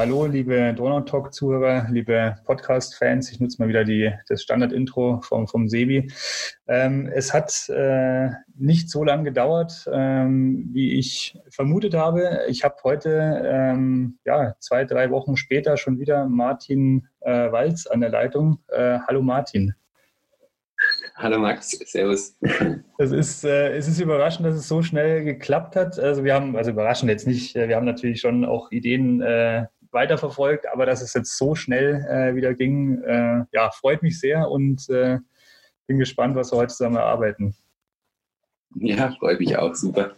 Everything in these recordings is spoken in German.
Hallo, liebe Donau-Talk-Zuhörer, liebe Podcast-Fans. Ich nutze mal wieder die, das Standard-Intro vom, vom Sebi. Ähm, es hat äh, nicht so lange gedauert, ähm, wie ich vermutet habe. Ich habe heute, ähm, ja, zwei, drei Wochen später schon wieder Martin äh, Walz an der Leitung. Äh, hallo, Martin. Hallo Max, Servus. Es ist, äh, es ist überraschend, dass es so schnell geklappt hat. Also wir haben, also überraschend jetzt nicht, äh, wir haben natürlich schon auch Ideen äh, weiterverfolgt, aber dass es jetzt so schnell äh, wieder ging, äh, ja, freut mich sehr und äh, bin gespannt, was wir heute zusammen erarbeiten. Ja, freut mich auch, super.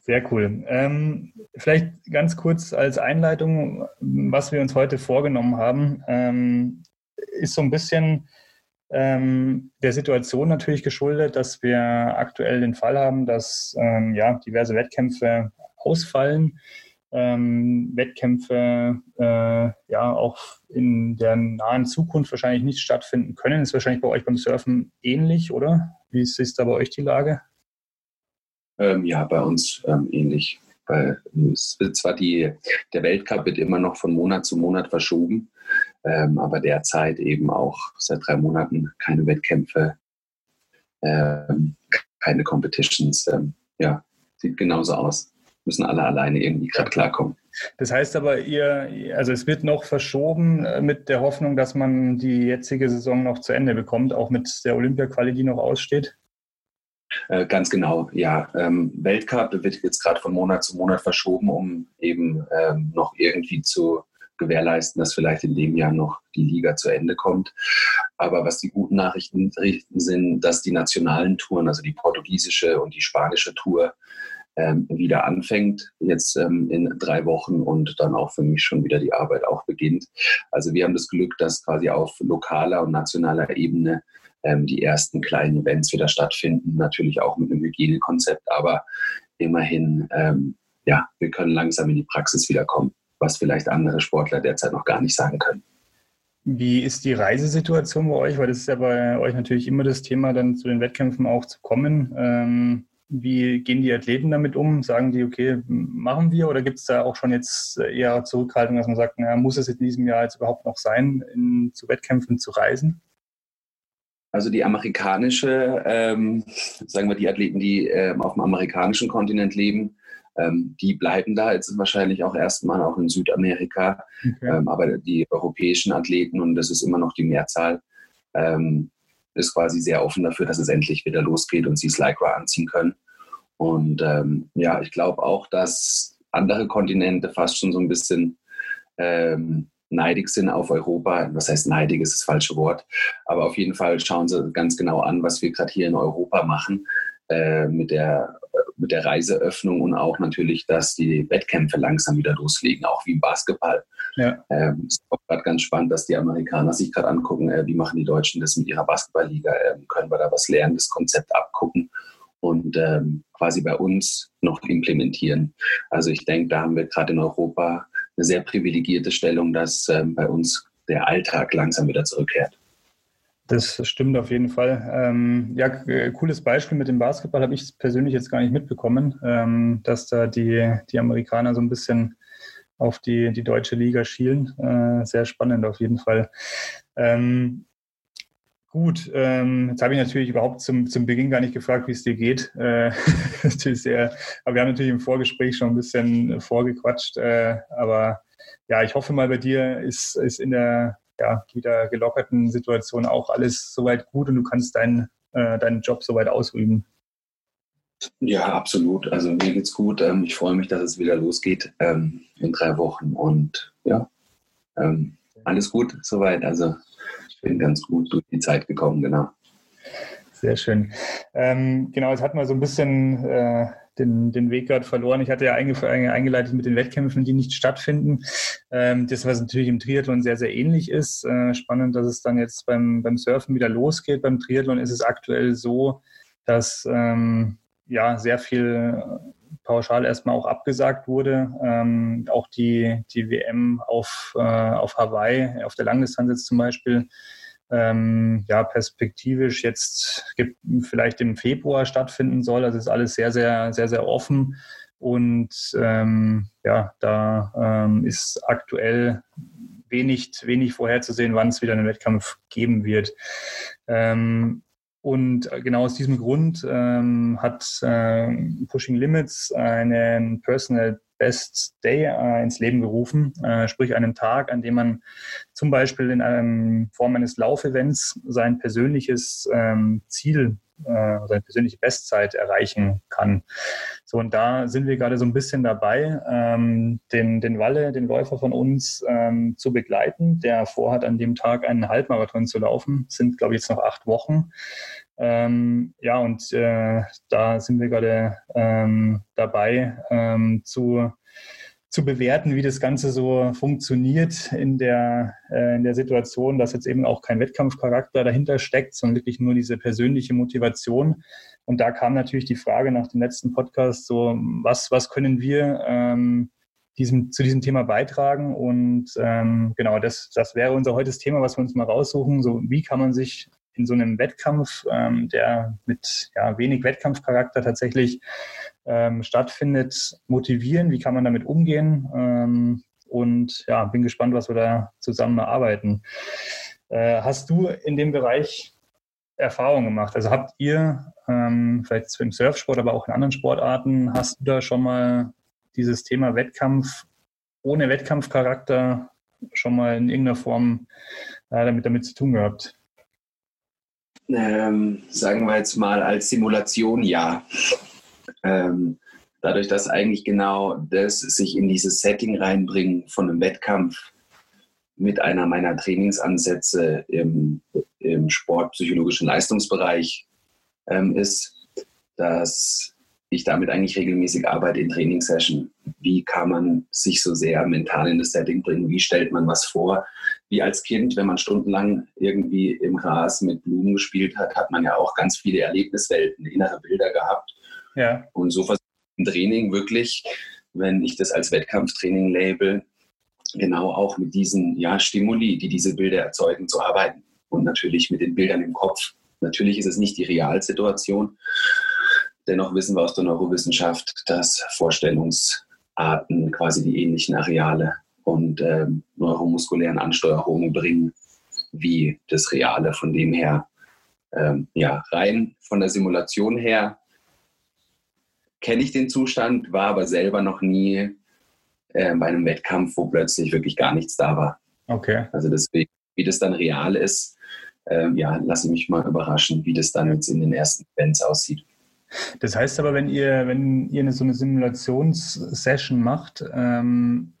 Sehr cool. Ähm, vielleicht ganz kurz als Einleitung, was wir uns heute vorgenommen haben, ähm, ist so ein bisschen ähm, der Situation natürlich geschuldet, dass wir aktuell den Fall haben, dass ähm, ja, diverse Wettkämpfe ausfallen. Ähm, Wettkämpfe äh, ja auch in der nahen Zukunft wahrscheinlich nicht stattfinden können. Ist wahrscheinlich bei euch beim Surfen ähnlich, oder? Wie ist, ist da bei euch die Lage? Ähm, ja, bei uns ähm, ähnlich. Weil es wird zwar die, der Weltcup wird immer noch von Monat zu Monat verschoben, ähm, aber derzeit eben auch seit drei Monaten keine Wettkämpfe, ähm, keine Competitions. Ähm, ja, sieht genauso aus. Müssen alle alleine irgendwie gerade klarkommen. Das heißt aber, ihr, also es wird noch verschoben äh, mit der Hoffnung, dass man die jetzige Saison noch zu Ende bekommt, auch mit der Olympia-Quali, die noch aussteht? Äh, ganz genau, ja. Ähm, Weltcup wird jetzt gerade von Monat zu Monat verschoben, um eben ähm, noch irgendwie zu gewährleisten, dass vielleicht in dem Jahr noch die Liga zu Ende kommt. Aber was die guten Nachrichten sind, dass die nationalen Touren, also die portugiesische und die spanische Tour, ähm, wieder anfängt, jetzt ähm, in drei Wochen und dann auch für mich schon wieder die Arbeit auch beginnt. Also wir haben das Glück, dass quasi auf lokaler und nationaler Ebene ähm, die ersten kleinen Events wieder stattfinden, natürlich auch mit einem Hygienekonzept, aber immerhin, ähm, ja, wir können langsam in die Praxis wiederkommen was vielleicht andere Sportler derzeit noch gar nicht sagen können. Wie ist die Reisesituation bei euch? Weil das ist ja bei euch natürlich immer das Thema, dann zu den Wettkämpfen auch zu kommen. Wie gehen die Athleten damit um? Sagen die, okay, machen wir? Oder gibt es da auch schon jetzt eher Zurückhaltung, dass man sagt, naja, muss es in diesem Jahr jetzt überhaupt noch sein, in, zu Wettkämpfen zu reisen? Also die amerikanische, ähm, sagen wir die Athleten, die ähm, auf dem amerikanischen Kontinent leben, ähm, die bleiben da jetzt wahrscheinlich auch erstmal auch in Südamerika. Okay. Ähm, aber die europäischen Athleten, und das ist immer noch die Mehrzahl, ähm, ist quasi sehr offen dafür, dass es endlich wieder losgeht und sie es Lycra anziehen können. Und ähm, ja, ich glaube auch, dass andere Kontinente fast schon so ein bisschen ähm, neidig sind auf Europa. Was heißt neidig, ist das falsche Wort. Aber auf jeden Fall schauen sie ganz genau an, was wir gerade hier in Europa machen äh, mit der mit der Reiseöffnung und auch natürlich, dass die Wettkämpfe langsam wieder loslegen, auch wie im Basketball. Ja. Ähm, ist auch gerade ganz spannend, dass die Amerikaner sich gerade angucken, äh, wie machen die Deutschen das mit ihrer Basketballliga, äh, können wir da was lernen, das Konzept abgucken und ähm, quasi bei uns noch implementieren. Also ich denke, da haben wir gerade in Europa eine sehr privilegierte Stellung, dass ähm, bei uns der Alltag langsam wieder zurückkehrt. Das stimmt auf jeden Fall. Ähm, ja, cooles Beispiel mit dem Basketball habe ich persönlich jetzt gar nicht mitbekommen, ähm, dass da die, die Amerikaner so ein bisschen auf die, die deutsche Liga schielen. Äh, sehr spannend auf jeden Fall. Ähm, gut, ähm, jetzt habe ich natürlich überhaupt zum, zum Beginn gar nicht gefragt, wie es dir geht. Äh, natürlich sehr, aber wir haben natürlich im Vorgespräch schon ein bisschen vorgequatscht. Äh, aber ja, ich hoffe mal, bei dir ist, ist in der ja, wieder gelockerten Situation auch alles soweit gut und du kannst deinen, äh, deinen Job soweit ausüben. Ja, absolut. Also mir geht's gut. Ähm, ich freue mich, dass es wieder losgeht ähm, in drei Wochen und ja, ähm, alles gut soweit. Also ich bin ganz gut durch die Zeit gekommen, genau. Sehr schön. Ähm, genau, jetzt hatten wir so ein bisschen äh, den, den Weg gerade verloren. Ich hatte ja eingeleitet mit den Wettkämpfen, die nicht stattfinden. Ähm, das, was natürlich im Triathlon sehr, sehr ähnlich ist. Äh, spannend, dass es dann jetzt beim, beim Surfen wieder losgeht. Beim Triathlon ist es aktuell so, dass ähm, ja sehr viel pauschal erstmal auch abgesagt wurde. Ähm, auch die, die WM auf, äh, auf Hawaii, auf der Langdistanz jetzt zum Beispiel, ähm, ja, perspektivisch jetzt vielleicht im Februar stattfinden soll. Also ist alles sehr, sehr, sehr, sehr offen. Und ähm, ja, da ähm, ist aktuell wenig, wenig vorherzusehen, wann es wieder einen Wettkampf geben wird. Ähm, und genau aus diesem Grund ähm, hat äh, Pushing Limits einen Personal Best Day äh, ins Leben gerufen, äh, sprich einen Tag, an dem man zum Beispiel in einem Form eines Laufevents sein persönliches ähm, Ziel äh, seine persönliche Bestzeit erreichen kann. So, und da sind wir gerade so ein bisschen dabei, ähm, den, den Walle, den Läufer von uns, ähm, zu begleiten, der vorhat, an dem Tag einen Halbmarathon zu laufen. Das sind, glaube ich, jetzt noch acht Wochen. Ähm, ja, und äh, da sind wir gerade ähm, dabei ähm, zu zu bewerten, wie das Ganze so funktioniert in der, äh, in der Situation, dass jetzt eben auch kein Wettkampfcharakter dahinter steckt, sondern wirklich nur diese persönliche Motivation. Und da kam natürlich die Frage nach dem letzten Podcast so, was, was können wir ähm, diesem, zu diesem Thema beitragen? Und ähm, genau, das, das wäre unser heutiges Thema, was wir uns mal raussuchen. So, wie kann man sich in so einem Wettkampf, ähm, der mit ja, wenig Wettkampfcharakter tatsächlich ähm, stattfindet, motivieren? Wie kann man damit umgehen? Ähm, und ja, bin gespannt, was wir da zusammen erarbeiten. Äh, hast du in dem Bereich Erfahrungen gemacht? Also habt ihr ähm, vielleicht im Surfsport, aber auch in anderen Sportarten, hast du da schon mal dieses Thema Wettkampf ohne Wettkampfcharakter schon mal in irgendeiner Form äh, damit, damit zu tun gehabt? Ähm, sagen wir jetzt mal als Simulation ja. Ähm, dadurch, dass eigentlich genau das sich in dieses Setting reinbringen von einem Wettkampf mit einer meiner Trainingsansätze im, im sportpsychologischen Leistungsbereich ähm, ist, dass ich damit eigentlich regelmäßig arbeite in Trainingssession. Wie kann man sich so sehr mental in das Setting bringen? Wie stellt man was vor? Wie als Kind, wenn man stundenlang irgendwie im Gras mit Blumen gespielt hat, hat man ja auch ganz viele Erlebniswelten, innere Bilder gehabt. Ja. Und so versuche ich im Training wirklich, wenn ich das als Wettkampftraining label, genau auch mit diesen ja, Stimuli, die diese Bilder erzeugen, zu arbeiten. Und natürlich mit den Bildern im Kopf. Natürlich ist es nicht die Realsituation. Dennoch wissen wir aus der Neurowissenschaft, dass Vorstellungsarten quasi die ähnlichen Areale und ähm, neuromuskulären Ansteuerungen bringen wie das Reale. Von dem her, ähm, ja, rein von der Simulation her kenne ich den Zustand, war aber selber noch nie äh, bei einem Wettkampf, wo plötzlich wirklich gar nichts da war. Okay. Also deswegen, wie das dann real ist, äh, ja, lasse ich mich mal überraschen, wie das dann jetzt in den ersten Events aussieht. Das heißt aber, wenn ihr, wenn ihr eine, so eine Simulationssession macht, ähm,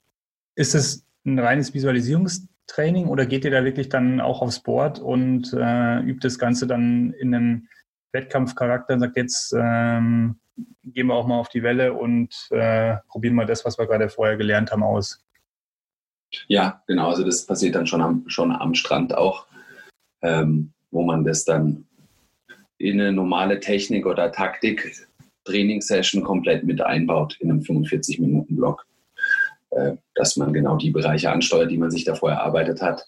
ist es ein reines Visualisierungstraining oder geht ihr da wirklich dann auch aufs Board und äh, übt das Ganze dann in einem Wettkampfcharakter und sagt jetzt, ähm, gehen wir auch mal auf die Welle und äh, probieren mal das, was wir gerade vorher gelernt haben, aus. Ja, genau. Also das passiert dann schon am, schon am Strand auch, ähm, wo man das dann in eine normale Technik oder Taktik Trainingssession komplett mit einbaut in einem 45-Minuten-Block. Äh, dass man genau die Bereiche ansteuert, die man sich davor erarbeitet hat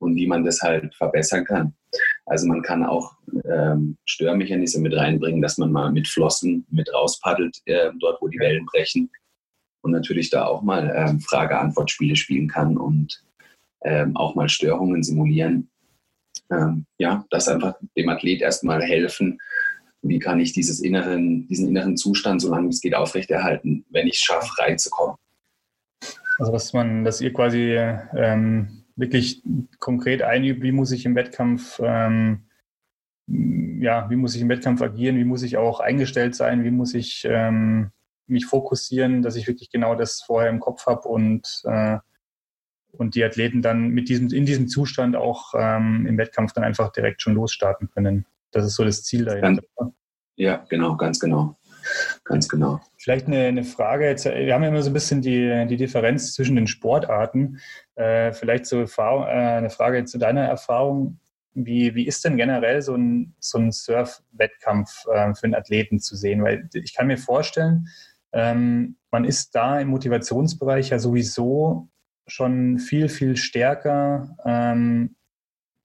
und wie man das halt verbessern kann. Also man kann auch ähm, Störmechanismen mit reinbringen, dass man mal mit Flossen mit rauspaddelt, äh, dort wo die Wellen brechen. Und natürlich da auch mal ähm, Frage-Antwort-Spiele spielen kann und ähm, auch mal Störungen simulieren. Ähm, ja, das einfach dem Athlet erstmal helfen, wie kann ich dieses inneren, diesen inneren Zustand, solange es geht, aufrechterhalten, wenn ich es schaffe, reinzukommen. Also dass man, dass ihr quasi ähm, wirklich konkret einübt, wie muss ich im Wettkampf, ähm, ja, wie muss ich im Wettkampf agieren, wie muss ich auch eingestellt sein, wie muss ich ähm, mich fokussieren, dass ich wirklich genau das vorher im Kopf habe und, äh, und die Athleten dann mit diesem, in diesem Zustand auch ähm, im Wettkampf dann einfach direkt schon losstarten können. Das ist so das Ziel dahinter. Ja, genau, ganz genau. Ganz genau. Vielleicht eine, eine, Frage jetzt. Wir haben ja immer so ein bisschen die, die Differenz zwischen den Sportarten. Äh, vielleicht so Erfahrung, äh, eine Frage zu deiner Erfahrung. Wie, wie ist denn generell so ein, so ein Surf-Wettkampf äh, für einen Athleten zu sehen? Weil ich kann mir vorstellen, ähm, man ist da im Motivationsbereich ja sowieso schon viel, viel stärker ähm,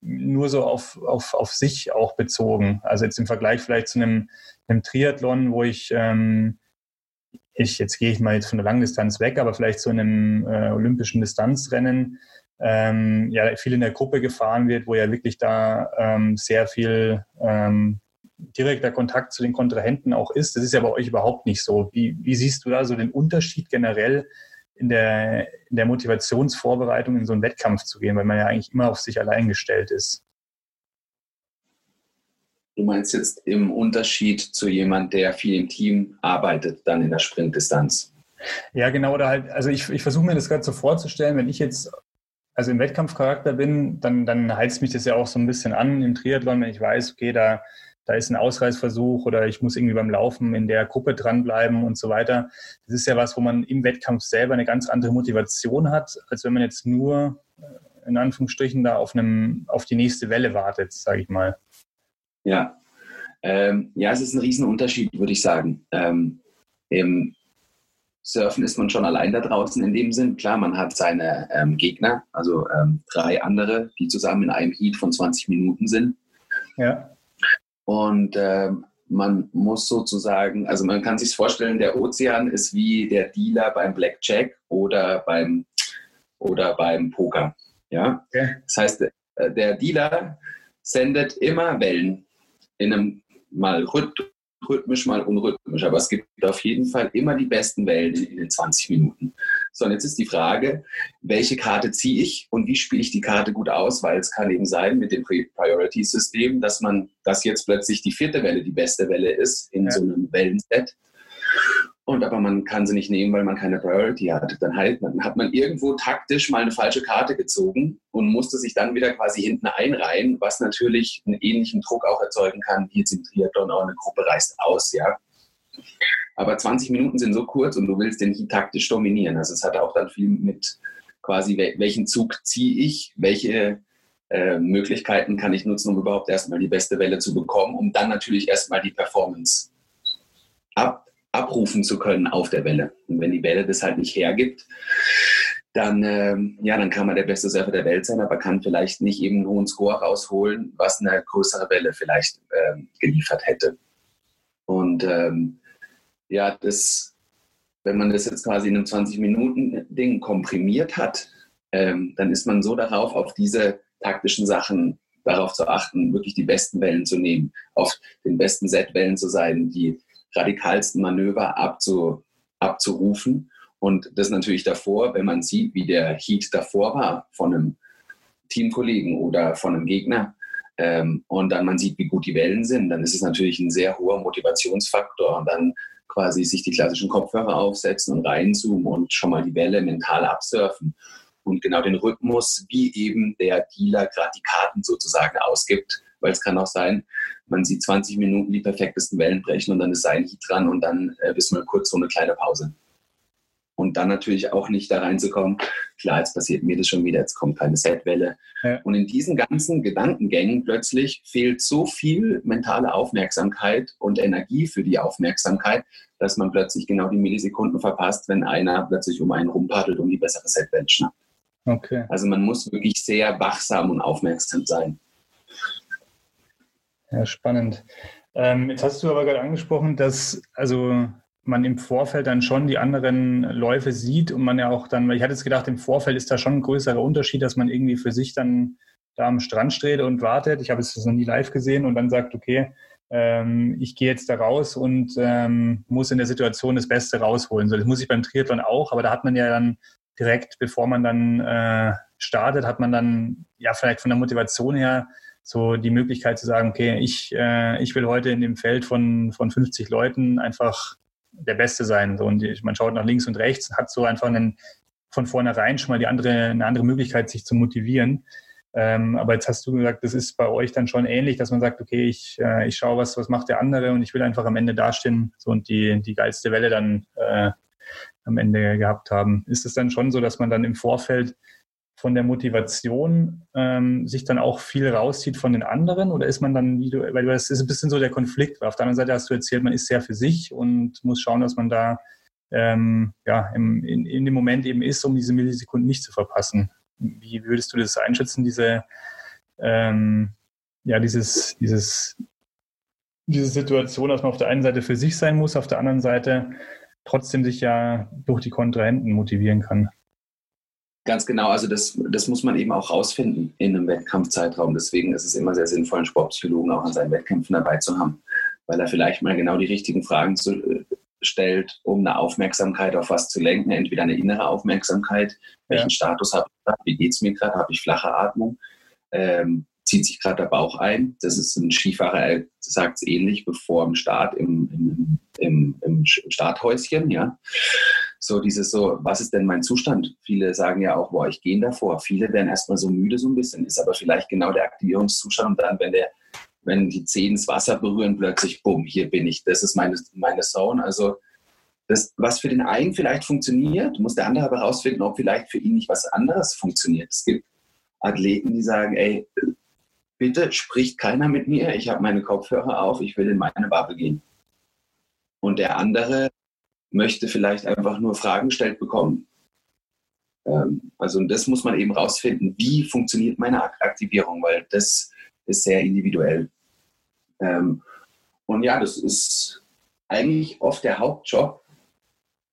nur so auf, auf, auf sich auch bezogen. Also jetzt im Vergleich vielleicht zu einem, einem Triathlon, wo ich ähm, ich, jetzt gehe ich mal jetzt von der Langdistanz weg, aber vielleicht in einem äh, olympischen Distanzrennen, ähm, ja, viel in der Gruppe gefahren wird, wo ja wirklich da ähm, sehr viel ähm, direkter Kontakt zu den Kontrahenten auch ist. Das ist ja bei euch überhaupt nicht so. Wie, wie siehst du da so den Unterschied generell in der, in der Motivationsvorbereitung in so einen Wettkampf zu gehen, weil man ja eigentlich immer auf sich allein gestellt ist? Du meinst jetzt im Unterschied zu jemand, der viel im Team arbeitet, dann in der Sprintdistanz? Ja, genau. Oder halt, also ich, ich versuche mir das gerade so vorzustellen, wenn ich jetzt also im Wettkampfcharakter bin, dann, dann heizt mich das ja auch so ein bisschen an im Triathlon, wenn ich weiß, okay, da da ist ein Ausreißversuch oder ich muss irgendwie beim Laufen in der Gruppe dranbleiben und so weiter. Das ist ja was, wo man im Wettkampf selber eine ganz andere Motivation hat, als wenn man jetzt nur äh, in Anführungsstrichen da auf, einem, auf die nächste Welle wartet, sage ich mal. Ja. Ähm, ja, es ist ein Riesenunterschied, würde ich sagen. Ähm, Im Surfen ist man schon allein da draußen in dem Sinn. Klar, man hat seine ähm, Gegner, also ähm, drei andere, die zusammen in einem Heat von 20 Minuten sind. Ja. Und äh, man muss sozusagen, also man kann sich vorstellen, der Ozean ist wie der Dealer beim Blackjack oder beim, oder beim Poker. Ja? Okay. Das heißt, äh, der Dealer sendet immer Wellen in einem mal rhythmisch, mal unrhythmisch. Aber es gibt auf jeden Fall immer die besten Wellen in den 20 Minuten. So, und jetzt ist die Frage, welche Karte ziehe ich und wie spiele ich die Karte gut aus? Weil es kann eben sein mit dem Priority-System, dass man, dass jetzt plötzlich die vierte Welle die beste Welle ist in ja. so einem Wellenset. Und aber man kann sie nicht nehmen, weil man keine Priority hat. Dann, halt, dann hat man irgendwo taktisch mal eine falsche Karte gezogen und musste sich dann wieder quasi hinten einreihen, was natürlich einen ähnlichen Druck auch erzeugen kann, wie jetzt im Triathlon auch eine Gruppe reißt aus, ja. Aber 20 Minuten sind so kurz und du willst den Heat taktisch dominieren. Also es hat auch dann viel mit quasi, welchen Zug ziehe ich, welche äh, Möglichkeiten kann ich nutzen, um überhaupt erstmal die beste Welle zu bekommen, um dann natürlich erstmal die Performance ab, abrufen zu können auf der Welle. Und wenn die Welle das halt nicht hergibt, dann, ähm, ja, dann kann man der beste Surfer der Welt sein, aber kann vielleicht nicht eben einen hohen Score rausholen, was eine größere Welle vielleicht ähm, geliefert hätte. Und ähm, ja, das, wenn man das jetzt quasi in einem 20-Minuten-Ding komprimiert hat, ähm, dann ist man so darauf, auf diese taktischen Sachen darauf zu achten, wirklich die besten Wellen zu nehmen, auf den besten Set-Wellen zu sein, die radikalsten Manöver abzu, abzurufen. Und das natürlich davor, wenn man sieht, wie der Heat davor war von einem Teamkollegen oder von einem Gegner, ähm, und dann man sieht, wie gut die Wellen sind, dann ist es natürlich ein sehr hoher Motivationsfaktor. Und dann quasi sich die klassischen Kopfhörer aufsetzen und reinzoomen und schon mal die Welle mental absurfen. Und genau den Rhythmus, wie eben der Dealer gerade die Karten sozusagen ausgibt. Weil es kann auch sein, man sieht 20 Minuten die perfektesten Wellen brechen und dann ist sein Heat dran und dann äh, ist mal kurz so eine kleine Pause und dann natürlich auch nicht da reinzukommen, klar, jetzt passiert mir das schon wieder, jetzt kommt keine Setwelle. Ja. Und in diesen ganzen Gedankengängen plötzlich fehlt so viel mentale Aufmerksamkeit und Energie für die Aufmerksamkeit, dass man plötzlich genau die Millisekunden verpasst, wenn einer plötzlich um einen rumpaddelt und die bessere Setwelle schnappt. Okay. Also man muss wirklich sehr wachsam und aufmerksam sein. Ja, spannend. Ähm, jetzt hast du aber gerade angesprochen, dass also man im Vorfeld dann schon die anderen Läufe sieht und man ja auch dann, weil ich hatte jetzt gedacht, im Vorfeld ist da schon ein größerer Unterschied, dass man irgendwie für sich dann da am Strand steht und wartet. Ich habe es noch nie live gesehen und dann sagt, okay, ähm, ich gehe jetzt da raus und ähm, muss in der Situation das Beste rausholen. So, das muss ich beim Triathlon auch, aber da hat man ja dann direkt, bevor man dann äh, startet, hat man dann ja vielleicht von der Motivation her so die Möglichkeit zu sagen, okay, ich, äh, ich will heute in dem Feld von, von 50 Leuten einfach der Beste sein. Und man schaut nach links und rechts, hat so einfach einen, von vornherein schon mal die andere, eine andere Möglichkeit, sich zu motivieren. Ähm, aber jetzt hast du gesagt, das ist bei euch dann schon ähnlich, dass man sagt, okay, ich, äh, ich schaue, was, was macht der andere und ich will einfach am Ende dastehen so, und die, die geilste Welle dann äh, am Ende gehabt haben. Ist es dann schon so, dass man dann im Vorfeld von der Motivation ähm, sich dann auch viel rauszieht von den anderen? Oder ist man dann, wie du, weil das ist ein bisschen so der Konflikt. Auf der anderen Seite hast du erzählt, man ist sehr für sich und muss schauen, dass man da ähm, ja, im, in, in dem Moment eben ist, um diese Millisekunden nicht zu verpassen. Wie würdest du das einschätzen, diese, ähm, ja, dieses, dieses, diese Situation, dass man auf der einen Seite für sich sein muss, auf der anderen Seite trotzdem sich ja durch die Kontrahenten motivieren kann. Ganz genau, also das, das muss man eben auch rausfinden in einem Wettkampfzeitraum. Deswegen ist es immer sehr sinnvoll, einen Sportpsychologen auch an seinen Wettkämpfen dabei zu haben, weil er vielleicht mal genau die richtigen Fragen zu, äh, stellt, um eine Aufmerksamkeit auf was zu lenken. Entweder eine innere Aufmerksamkeit, welchen ja. Status habe ich gerade, wie geht es mir gerade, habe ich flache Atmung, ähm, zieht sich gerade der Bauch ein. Das ist ein Skifahrer, sagt es ähnlich, bevor im Start im, im, im, im Starthäuschen, ja. So dieses so, was ist denn mein Zustand? Viele sagen ja auch, boah, ich gehe davor. Viele werden erstmal so müde so ein bisschen, ist aber vielleicht genau der Aktivierungszustand und dann, wenn der wenn die Zehen das Wasser berühren, plötzlich, bumm, hier bin ich. Das ist meine, meine Zone. Also das, was für den einen vielleicht funktioniert, muss der andere aber herausfinden, ob vielleicht für ihn nicht was anderes funktioniert. Es gibt Athleten, die sagen, ey, bitte spricht keiner mit mir, ich habe meine Kopfhörer auf, ich will in meine Bubble gehen. Und der andere möchte vielleicht einfach nur Fragen gestellt bekommen. Ähm, also das muss man eben rausfinden, wie funktioniert meine Aktivierung, weil das ist sehr individuell. Ähm, und ja, das ist eigentlich oft der Hauptjob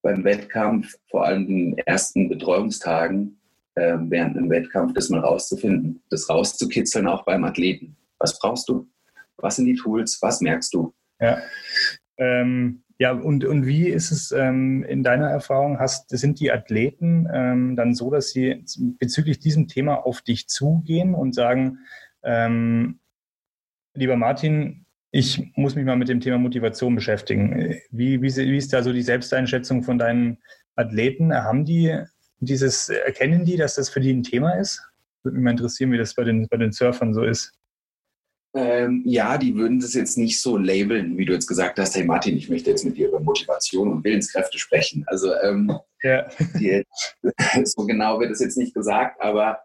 beim Wettkampf, vor allem den ersten Betreuungstagen äh, während einem Wettkampf, das mal rauszufinden, das rauszukitzeln, auch beim Athleten. Was brauchst du? Was sind die Tools? Was merkst du? Ja. Ähm, ja, und, und wie ist es ähm, in deiner Erfahrung? Hast, sind die Athleten ähm, dann so, dass sie bezüglich diesem Thema auf dich zugehen und sagen, ähm, lieber Martin, ich muss mich mal mit dem Thema Motivation beschäftigen. Wie, wie, wie ist da so die Selbsteinschätzung von deinen Athleten? Haben die dieses, erkennen die, dass das für die ein Thema ist? Würde mich mal interessieren, wie das bei den, bei den Surfern so ist. Ähm, ja, die würden das jetzt nicht so labeln, wie du jetzt gesagt hast, hey Martin, ich möchte jetzt mit dir über Motivation und Willenskräfte sprechen. Also ähm, ja. die, so genau wird es jetzt nicht gesagt, aber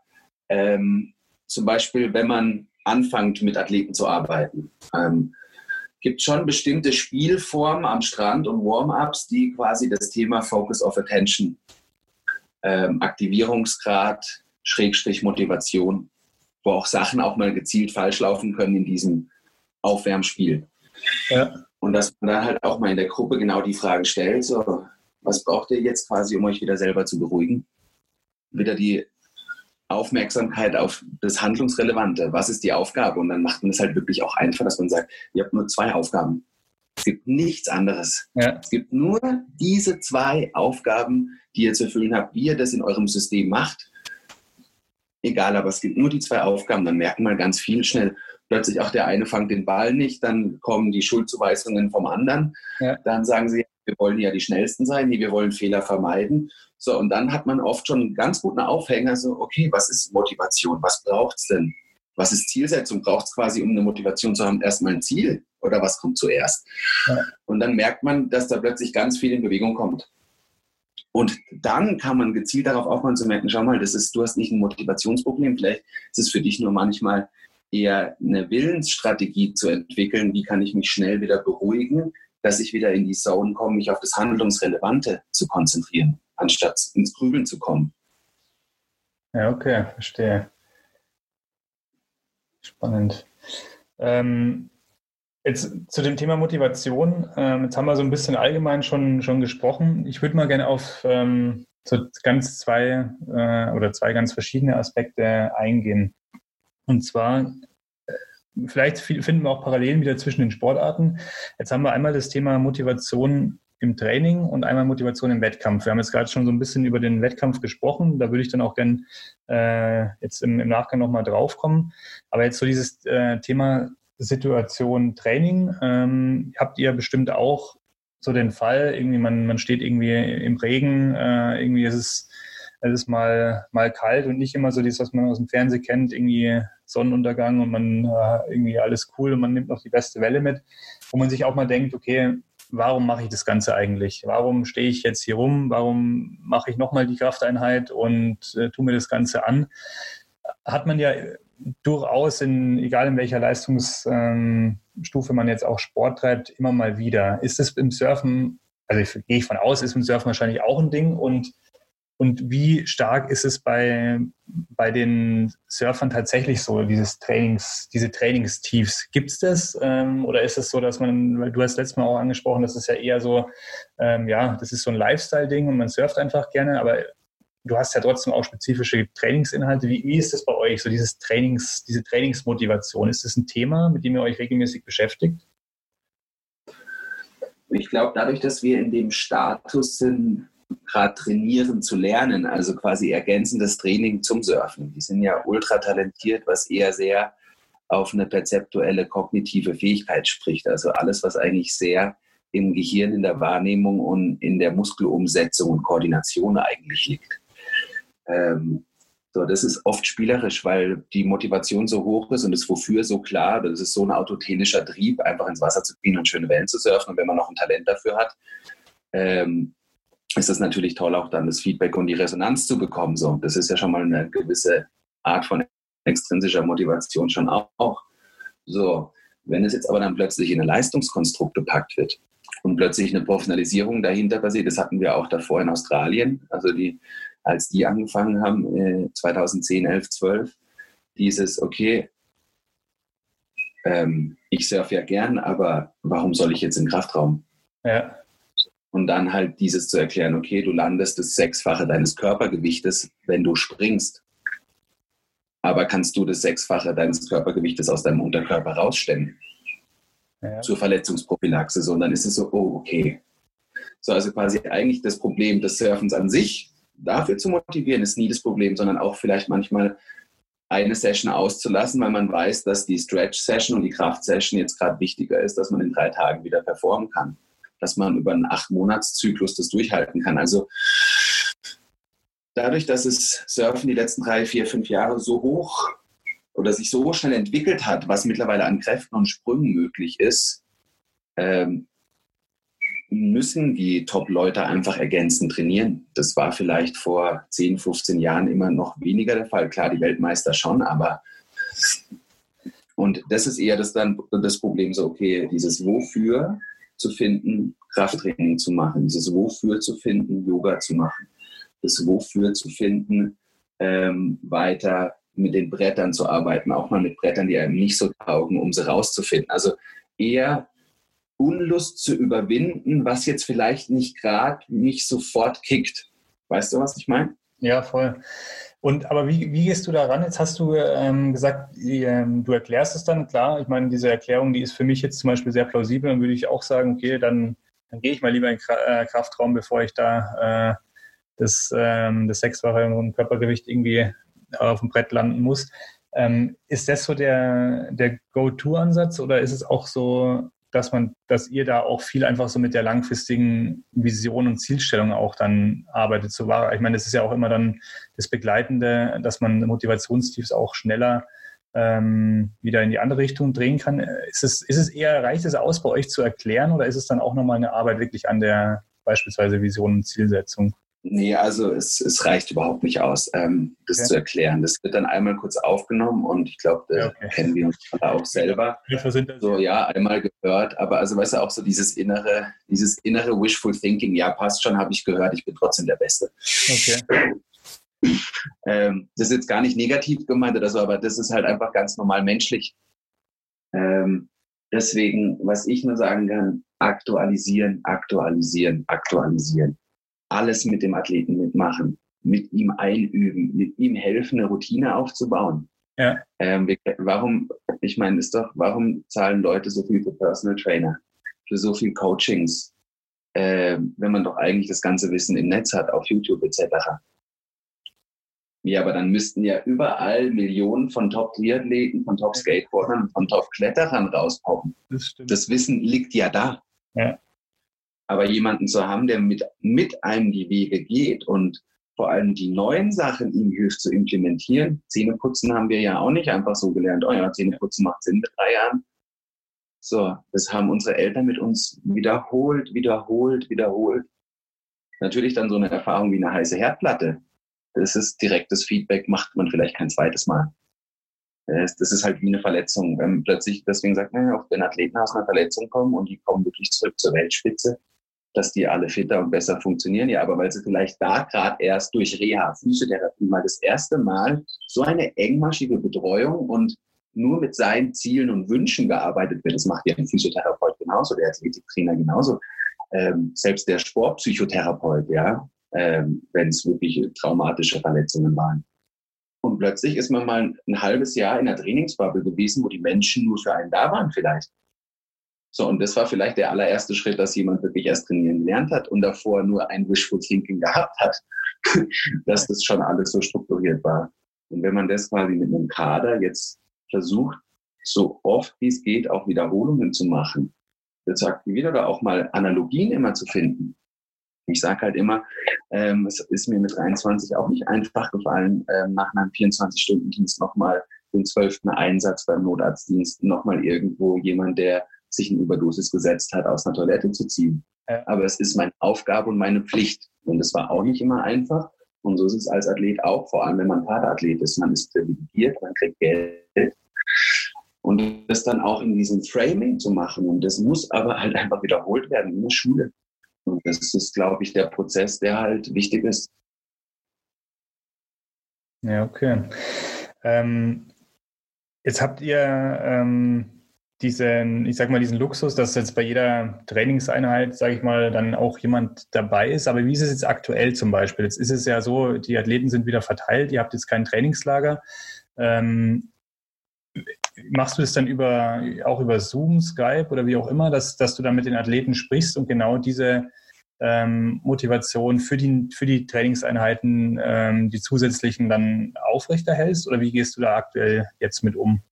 ähm, zum Beispiel, wenn man anfängt, mit Athleten zu arbeiten. Ähm, gibt schon bestimmte Spielformen am Strand und Warm-ups, die quasi das Thema Focus of Attention, ähm, Aktivierungsgrad, Schrägstrich Motivation, wo auch Sachen auch mal gezielt falsch laufen können in diesem Aufwärmspiel. Ja. Und dass man dann halt auch mal in der Gruppe genau die Fragen stellt, so, was braucht ihr jetzt quasi, um euch wieder selber zu beruhigen? Wieder die Aufmerksamkeit auf das Handlungsrelevante. Was ist die Aufgabe? Und dann macht man es halt wirklich auch einfach, dass man sagt, ihr habt nur zwei Aufgaben. Es gibt nichts anderes. Ja. Es gibt nur diese zwei Aufgaben, die ihr zu erfüllen habt. Wie ihr das in eurem System macht, egal, aber es gibt nur die zwei Aufgaben. Dann merken wir ganz viel schnell. Plötzlich auch der eine fängt den Ball nicht, dann kommen die Schuldzuweisungen vom anderen. Ja. Dann sagen sie, wir wollen ja die Schnellsten sein, nee, wir wollen Fehler vermeiden. So, und dann hat man oft schon einen ganz guten Aufhänger, so, okay, was ist Motivation? Was braucht es denn? Was ist Zielsetzung? Braucht es quasi, um eine Motivation zu haben, erstmal ein Ziel? Oder was kommt zuerst? Ja. Und dann merkt man, dass da plötzlich ganz viel in Bewegung kommt. Und dann kann man gezielt darauf aufbauen zu merken, schau mal, das ist, du hast nicht ein Motivationsproblem, vielleicht ist es für dich nur manchmal eher eine Willensstrategie zu entwickeln, wie kann ich mich schnell wieder beruhigen, dass ich wieder in die Zone komme, mich auf das Handlungsrelevante zu konzentrieren anstatt ins Grübeln zu kommen. Ja, okay, verstehe. Spannend. Ähm, jetzt zu dem Thema Motivation. Ähm, jetzt haben wir so ein bisschen allgemein schon, schon gesprochen. Ich würde mal gerne auf ähm, so ganz zwei äh, oder zwei ganz verschiedene Aspekte eingehen. Und zwar, äh, vielleicht finden wir auch Parallelen wieder zwischen den Sportarten. Jetzt haben wir einmal das Thema Motivation im Training und einmal Motivation im Wettkampf. Wir haben jetzt gerade schon so ein bisschen über den Wettkampf gesprochen. Da würde ich dann auch gerne äh, jetzt im, im Nachgang nochmal drauf kommen. Aber jetzt so dieses äh, Thema Situation Training, ähm, habt ihr bestimmt auch so den Fall, irgendwie man, man steht irgendwie im Regen, äh, irgendwie ist es, es ist mal, mal kalt und nicht immer so dieses, was man aus dem Fernsehen kennt, irgendwie Sonnenuntergang und man äh, irgendwie alles cool und man nimmt noch die beste Welle mit, wo man sich auch mal denkt, okay, warum mache ich das Ganze eigentlich? Warum stehe ich jetzt hier rum? Warum mache ich nochmal die Krafteinheit und äh, tue mir das Ganze an? Hat man ja durchaus in, egal in welcher Leistungsstufe man jetzt auch Sport treibt, immer mal wieder. Ist es im Surfen, also ich, gehe ich von aus, ist im Surfen wahrscheinlich auch ein Ding und Und wie stark ist es bei, bei den Surfern tatsächlich so, dieses Trainings, diese Trainingstiefs? Gibt es das? Ähm, oder ist es so, dass man, weil du hast letztes Mal auch angesprochen, das ist ja eher so, ähm, ja, das ist so ein Lifestyle-Ding und man surft einfach gerne, aber du hast ja trotzdem auch spezifische Trainingsinhalte. Wie, wie ist das bei euch, so dieses Trainings, diese Trainingsmotivation? Ist das ein Thema, mit dem ihr euch regelmäßig beschäftigt? Ich glaube, dadurch, dass wir in dem Status sind, gerade trainieren zu lernen, also quasi ergänzendes Training zum Surfen. Die sind ja ultra talentiert, was eher sehr auf eine perzeptuelle kognitive Fähigkeit spricht. Also alles, was eigentlich sehr im Gehirn, in der Wahrnehmung und in der Muskelumsetzung und Koordination eigentlich liegt. Ähm, so, das ist oft spielerisch, weil die Motivation so hoch ist und das Wofür so klar. Das ist so ein autotenischer Trieb, einfach ins Wasser zu gehen und schöne Wellen zu surfen. Und wenn man noch ein Talent dafür hat, ähm, ist es natürlich toll, auch dann das Feedback und die Resonanz zu bekommen. So, das ist ja schon mal eine gewisse Art von extrinsischer Motivation schon auch. So, wenn es jetzt aber dann plötzlich in ein Leistungskonstrukt gepackt wird und plötzlich eine Professionalisierung dahinter passiert, das hatten wir auch davor in Australien, also die, als die angefangen haben, 2010, 11, 12, dieses, okay, ähm, ich surfe ja gern, aber warum soll ich jetzt im Kraftraum? Ja. Und dann halt dieses zu erklären, okay, du landest das Sechsfache deines Körpergewichtes, wenn du springst. Aber kannst du das Sechsfache deines Körpergewichtes aus deinem Unterkörper rausstemmen? Ja. Zur Verletzungsprophylaxe. So, und dann ist es so, oh, okay. So, also quasi eigentlich das Problem des Surfens an sich, dafür zu motivieren, ist nie das Problem, sondern auch vielleicht manchmal eine Session auszulassen, weil man weiß, dass die Stretch-Session und die Kraft-Session jetzt gerade wichtiger ist, dass man in drei Tagen wieder performen kann dass man über einen Acht-Monats-Zyklus das durchhalten kann. Also dadurch, dass es Surfen die letzten drei, vier, fünf Jahre so hoch oder sich so schnell entwickelt hat, was mittlerweile an Kräften und Sprüngen möglich ist, ähm, müssen die Top-Leute einfach ergänzend trainieren. Das war vielleicht vor 10, 15 Jahren immer noch weniger der Fall. Klar, die Weltmeister schon, aber und das ist eher das dann das Problem so, okay, dieses Wofür zu finden, Krafttraining zu machen, dieses Wofür zu finden, Yoga zu machen, das Wofür zu finden, ähm, weiter mit den Brettern zu arbeiten, auch mal mit Brettern, die einem nicht so taugen, um sie rauszufinden. Also eher Unlust zu überwinden, was jetzt vielleicht nicht gerade nicht sofort kickt. Weißt du, was ich meine? Ja, voll. Und aber wie, wie gehst du da ran? Jetzt hast du ähm, gesagt, ähm, du erklärst es dann, klar. Ich meine, diese Erklärung, die ist für mich jetzt zum Beispiel sehr plausibel. Dann würde ich auch sagen, okay, dann, dann gehe ich mal lieber in den äh, Kraftraum, bevor ich da äh, das, ähm, das sechsfache Körpergewicht irgendwie auf dem Brett landen muss. Ähm, ist das so der, der Go-To-Ansatz oder ist es auch so, dass man, dass ihr da auch viel einfach so mit der langfristigen Vision und Zielstellung auch dann arbeitet. So war, ich meine, das ist ja auch immer dann das Begleitende, dass man Motivationstiefs auch schneller ähm, wieder in die andere Richtung drehen kann. Ist es, ist es eher, reicht es aus, bei euch zu erklären oder ist es dann auch nochmal eine Arbeit wirklich an der beispielsweise Vision und Zielsetzung? Nee, also es, es reicht überhaupt nicht aus, ähm, das okay. zu erklären. Das wird dann einmal kurz aufgenommen und ich glaube, das okay. kennen wir uns auch selber. So, ja, einmal gehört, aber also weißt du, auch so dieses innere, dieses innere Wishful Thinking, ja, passt schon, habe ich gehört, ich bin trotzdem der Beste. Okay. Ähm, das ist jetzt gar nicht negativ gemeint oder so, aber das ist halt einfach ganz normal menschlich. Ähm, deswegen, was ich nur sagen kann, aktualisieren, aktualisieren, aktualisieren alles mit dem Athleten mitmachen, mit ihm einüben, mit ihm helfen, eine Routine aufzubauen. Ja. Ähm, warum, ich meine, ist doch, warum zahlen Leute so viel für Personal Trainer, für so viel Coachings, äh, wenn man doch eigentlich das ganze Wissen im Netz hat, auf YouTube etc. Ja, aber dann müssten ja überall Millionen von Top-Triathleten, von Top-Skateboardern, von Top-Kletterern rauspoppen. Das, das Wissen liegt ja da. Ja. Aber jemanden zu haben, der mit, mit einem die Wege geht und vor allem die neuen Sachen ihm hilft zu implementieren. Zähneputzen haben wir ja auch nicht einfach so gelernt. Oh ja, Zähneputzen macht Sinn mit drei Jahren. So, das haben unsere Eltern mit uns wiederholt, wiederholt, wiederholt. Natürlich dann so eine Erfahrung wie eine heiße Herdplatte. Das ist direktes Feedback, macht man vielleicht kein zweites Mal. Das ist halt wie eine Verletzung. Wenn plötzlich deswegen sagt, naja, auch wenn Athleten aus einer Verletzung kommen und die kommen wirklich zurück zur Weltspitze, dass die alle fitter und besser funktionieren. Ja, aber weil sie vielleicht da gerade erst durch Reha, Physiotherapie mal das erste Mal so eine engmaschige Betreuung und nur mit seinen Zielen und Wünschen gearbeitet wird. Das macht ja ein Physiotherapeut genauso, der Athletiktrainer genauso. Ähm, selbst der Sportpsychotherapeut, ja, ähm, wenn es wirklich traumatische Verletzungen waren. Und plötzlich ist man mal ein halbes Jahr in der Trainingsbubble gewesen, wo die Menschen nur für einen da waren vielleicht. So, und das war vielleicht der allererste Schritt, dass jemand wirklich erst trainieren gelernt hat und davor nur ein Wishful Thinking gehabt hat, dass das schon alles so strukturiert war. Und wenn man das quasi mit einem Kader jetzt versucht, so oft wie es geht, auch Wiederholungen zu machen, zu aktivieren oder auch mal Analogien immer zu finden. Ich sage halt immer, ähm, es ist mir mit 23 auch nicht einfach gefallen, ähm, nach einem 24-Stunden-Dienst nochmal den zwölften Einsatz beim Notarztdienst nochmal irgendwo jemand, der sich eine Überdosis gesetzt hat, aus einer Toilette zu ziehen. Aber es ist meine Aufgabe und meine Pflicht. Und es war auch nicht immer einfach. Und so ist es als Athlet auch, vor allem wenn man Kaderathlet ist. Man ist privilegiert, man kriegt Geld. Und das dann auch in diesem Framing zu machen. Und das muss aber halt einfach wiederholt werden in der Schule. Und das ist, glaube ich, der Prozess, der halt wichtig ist. Ja, okay. Ähm, jetzt habt ihr ähm, diesen, ich sag mal, diesen Luxus, dass jetzt bei jeder Trainingseinheit, sage ich mal, dann auch jemand dabei ist. Aber wie ist es jetzt aktuell zum Beispiel? Jetzt ist es ja so, die Athleten sind wieder verteilt, ihr habt jetzt kein Trainingslager. Ähm, machst du das dann über, auch über Zoom, Skype oder wie auch immer, dass, dass du dann mit den Athleten sprichst und genau diese ähm, Motivation für die, für die Trainingseinheiten, ähm, die zusätzlichen dann aufrechterhältst? Oder wie gehst du da aktuell jetzt mit um?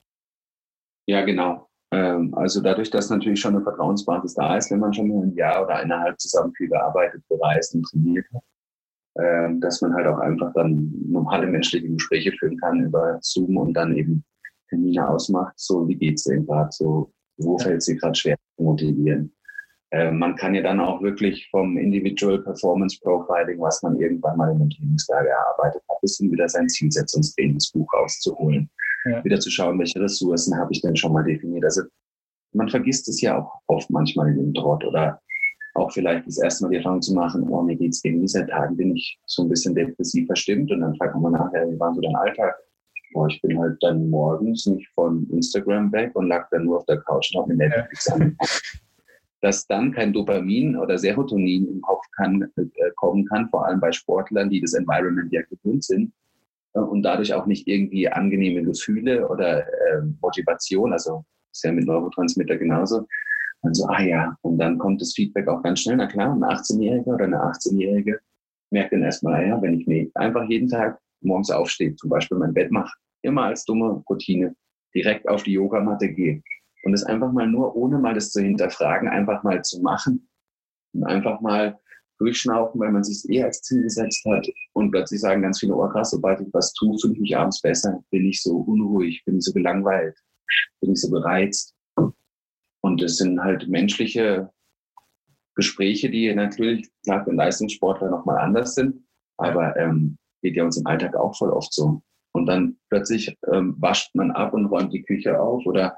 Ja, genau. Ähm, also dadurch, dass natürlich schon eine Vertrauensbasis da ist, wenn man schon ein Jahr oder eineinhalb zusammen viel gearbeitet, bereist und trainiert hat, ähm, dass man halt auch einfach dann normale menschliche Gespräche führen kann über Zoom und dann eben Termine ausmacht. So, wie geht's denn gerade? So, wo fällt es dir gerade schwer zu motivieren? Ähm, man kann ja dann auch wirklich vom Individual Performance Profiling, was man irgendwann mal in einem Trainingslager erarbeitet hat, bis hin wieder sein Zielsetzungstrainingsbuch rauszuholen ja. wieder zu schauen, welche Ressourcen habe ich denn schon mal definiert. Also man vergisst es ja auch oft manchmal in dem Trott oder auch vielleicht das erste Mal die Erfahrung zu machen, oh, mir geht's irgendwie seit Tagen, bin ich so ein bisschen depressiv verstimmt und dann fragt man nachher, wie war so dein Alltag? Oh, ich bin halt dann morgens nicht von Instagram weg und lag dann nur auf der Couch und habe mir Netflix ja. Dass dann kein Dopamin oder Serotonin im Kopf kann, äh, kommen kann, vor allem bei Sportlern, die das Environment ja gewöhnt sind, und dadurch auch nicht irgendwie angenehme Gefühle oder äh, Motivation, also ist ja mit Neurotransmitter genauso. Also, ah ja, und dann kommt das Feedback auch ganz schnell. Na klar, ein 18-Jähriger oder eine 18-Jährige merkt dann erstmal, ah ja, wenn ich mir einfach jeden Tag morgens aufstehe, zum Beispiel mein Bett mache, immer als dumme Routine, direkt auf die Yogamatte gehe und es einfach mal nur, ohne mal das zu hinterfragen, einfach mal zu machen und einfach mal durchschnaufen, weil man sich eh als Ziel gesetzt hat und plötzlich sagen ganz viele, oh krass, sobald ich was tue, fühle ich mich abends besser, bin ich so unruhig, bin ich so gelangweilt, bin ich so gereizt. Und das sind halt menschliche Gespräche, die natürlich klar für Leistungssportler nochmal anders sind, aber ähm, geht ja uns im Alltag auch voll oft so. Und dann plötzlich ähm, wascht man ab und räumt die Küche auf oder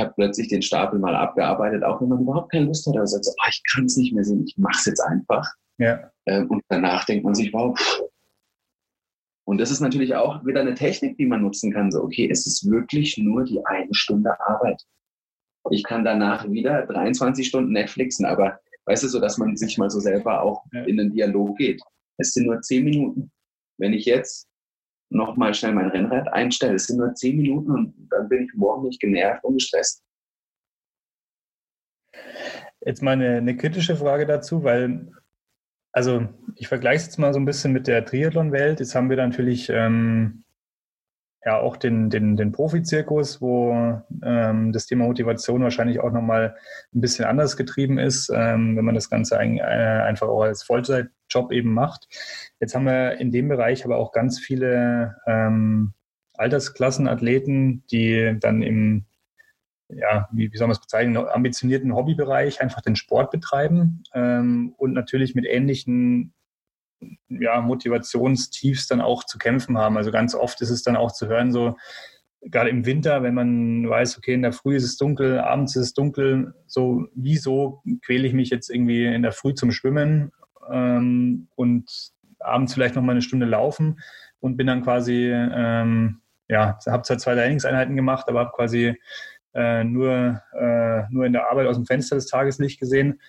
hat plötzlich den Stapel mal abgearbeitet, auch wenn man überhaupt keine Lust hat. Er sagt so, oh, ich kann es nicht mehr sehen, ich mache es jetzt einfach. Ja. Ähm, und danach denkt man sich, wow. Und das ist natürlich auch wieder eine Technik, die man nutzen kann. So, okay, es ist wirklich nur die eine Stunde Arbeit. Ich kann danach wieder 23 Stunden Netflixen, aber weißt du, so dass man sich mal so selber auch ja. in den Dialog geht. Es sind nur zehn Minuten. Wenn ich jetzt nochmal schnell mein Rennrad einstelle. Es sind nur zehn Minuten und dann bin ich morgen nicht genervt und gestresst. Jetzt mal eine, eine kritische Frage dazu, weil, also ich vergleiche es jetzt mal so ein bisschen mit der Triathlon-Welt. Jetzt haben wir natürlich ähm, ja auch den, den, den Profizirkus, wo ähm, das Thema Motivation wahrscheinlich auch nochmal ein bisschen anders getrieben ist, ähm, wenn man das Ganze ein, äh, einfach auch als Vollzeitjob eben macht. Jetzt haben wir in dem Bereich aber auch ganz viele ähm, Altersklassenathleten, die dann im ja, wie, wie soll man es bezeichnen, ambitionierten Hobbybereich einfach den Sport betreiben ähm, und natürlich mit ähnlichen ja, Motivationstiefs dann auch zu kämpfen haben. Also ganz oft ist es dann auch zu hören, so, gerade im Winter, wenn man weiß, okay, in der Früh ist es dunkel, abends ist es dunkel, so wieso quäle ich mich jetzt irgendwie in der Früh zum Schwimmen ähm, und abends vielleicht noch mal eine Stunde laufen und bin dann quasi, ähm, ja, habe zwar zwei Trainingseinheiten gemacht, aber habe quasi äh, nur, äh, nur in der Arbeit aus dem Fenster des Tageslicht gesehen.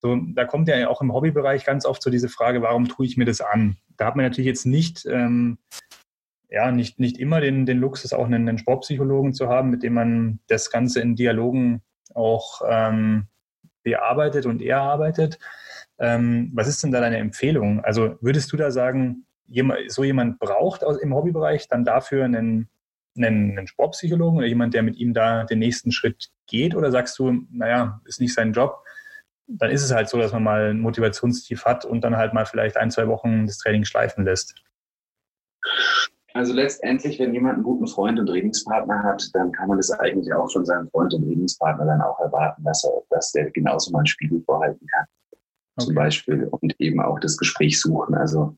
So, da kommt ja auch im Hobbybereich ganz oft so diese Frage, warum tue ich mir das an? Da hat man natürlich jetzt nicht ähm, ja, nicht, nicht immer den, den Luxus, auch einen, einen Sportpsychologen zu haben, mit dem man das Ganze in Dialogen auch ähm, bearbeitet und erarbeitet. Ähm, was ist denn da deine Empfehlung? Also würdest du da sagen, jemand, so jemand braucht aus, im Hobbybereich dann dafür einen, einen, einen Sportpsychologen oder jemand, der mit ihm da den nächsten Schritt geht? Oder sagst du, naja, ist nicht sein Job, dann ist es halt so, dass man mal ein Motivationstief hat und dann halt mal vielleicht ein, zwei Wochen das Training schleifen lässt. Also letztendlich, wenn jemand einen guten Freund und Trainingspartner hat, dann kann man das eigentlich auch von seinem Freund und Trainingspartner dann auch erwarten, dass er, dass der genauso mal einen Spiegel vorhalten kann. Okay. Zum Beispiel. Und eben auch das Gespräch suchen. Also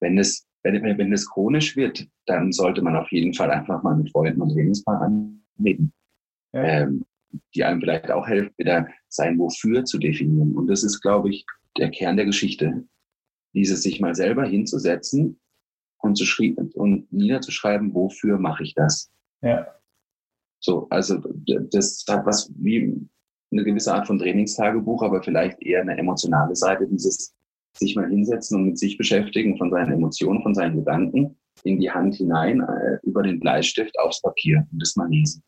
wenn es, wenn, wenn es chronisch wird, dann sollte man auf jeden Fall einfach mal mit Freunden und Trainingspartnern reden. Ja. Ähm, die einem vielleicht auch helfen, wieder sein Wofür zu definieren. Und das ist, glaube ich, der Kern der Geschichte. Dieses sich mal selber hinzusetzen und, zu und niederzuschreiben, wofür mache ich das? Ja. So, also das hat was wie eine gewisse Art von Trainingstagebuch, aber vielleicht eher eine emotionale Seite, dieses sich mal hinsetzen und mit sich beschäftigen, von seinen Emotionen, von seinen Gedanken in die Hand hinein, äh, über den Bleistift aufs Papier und das mal lesen.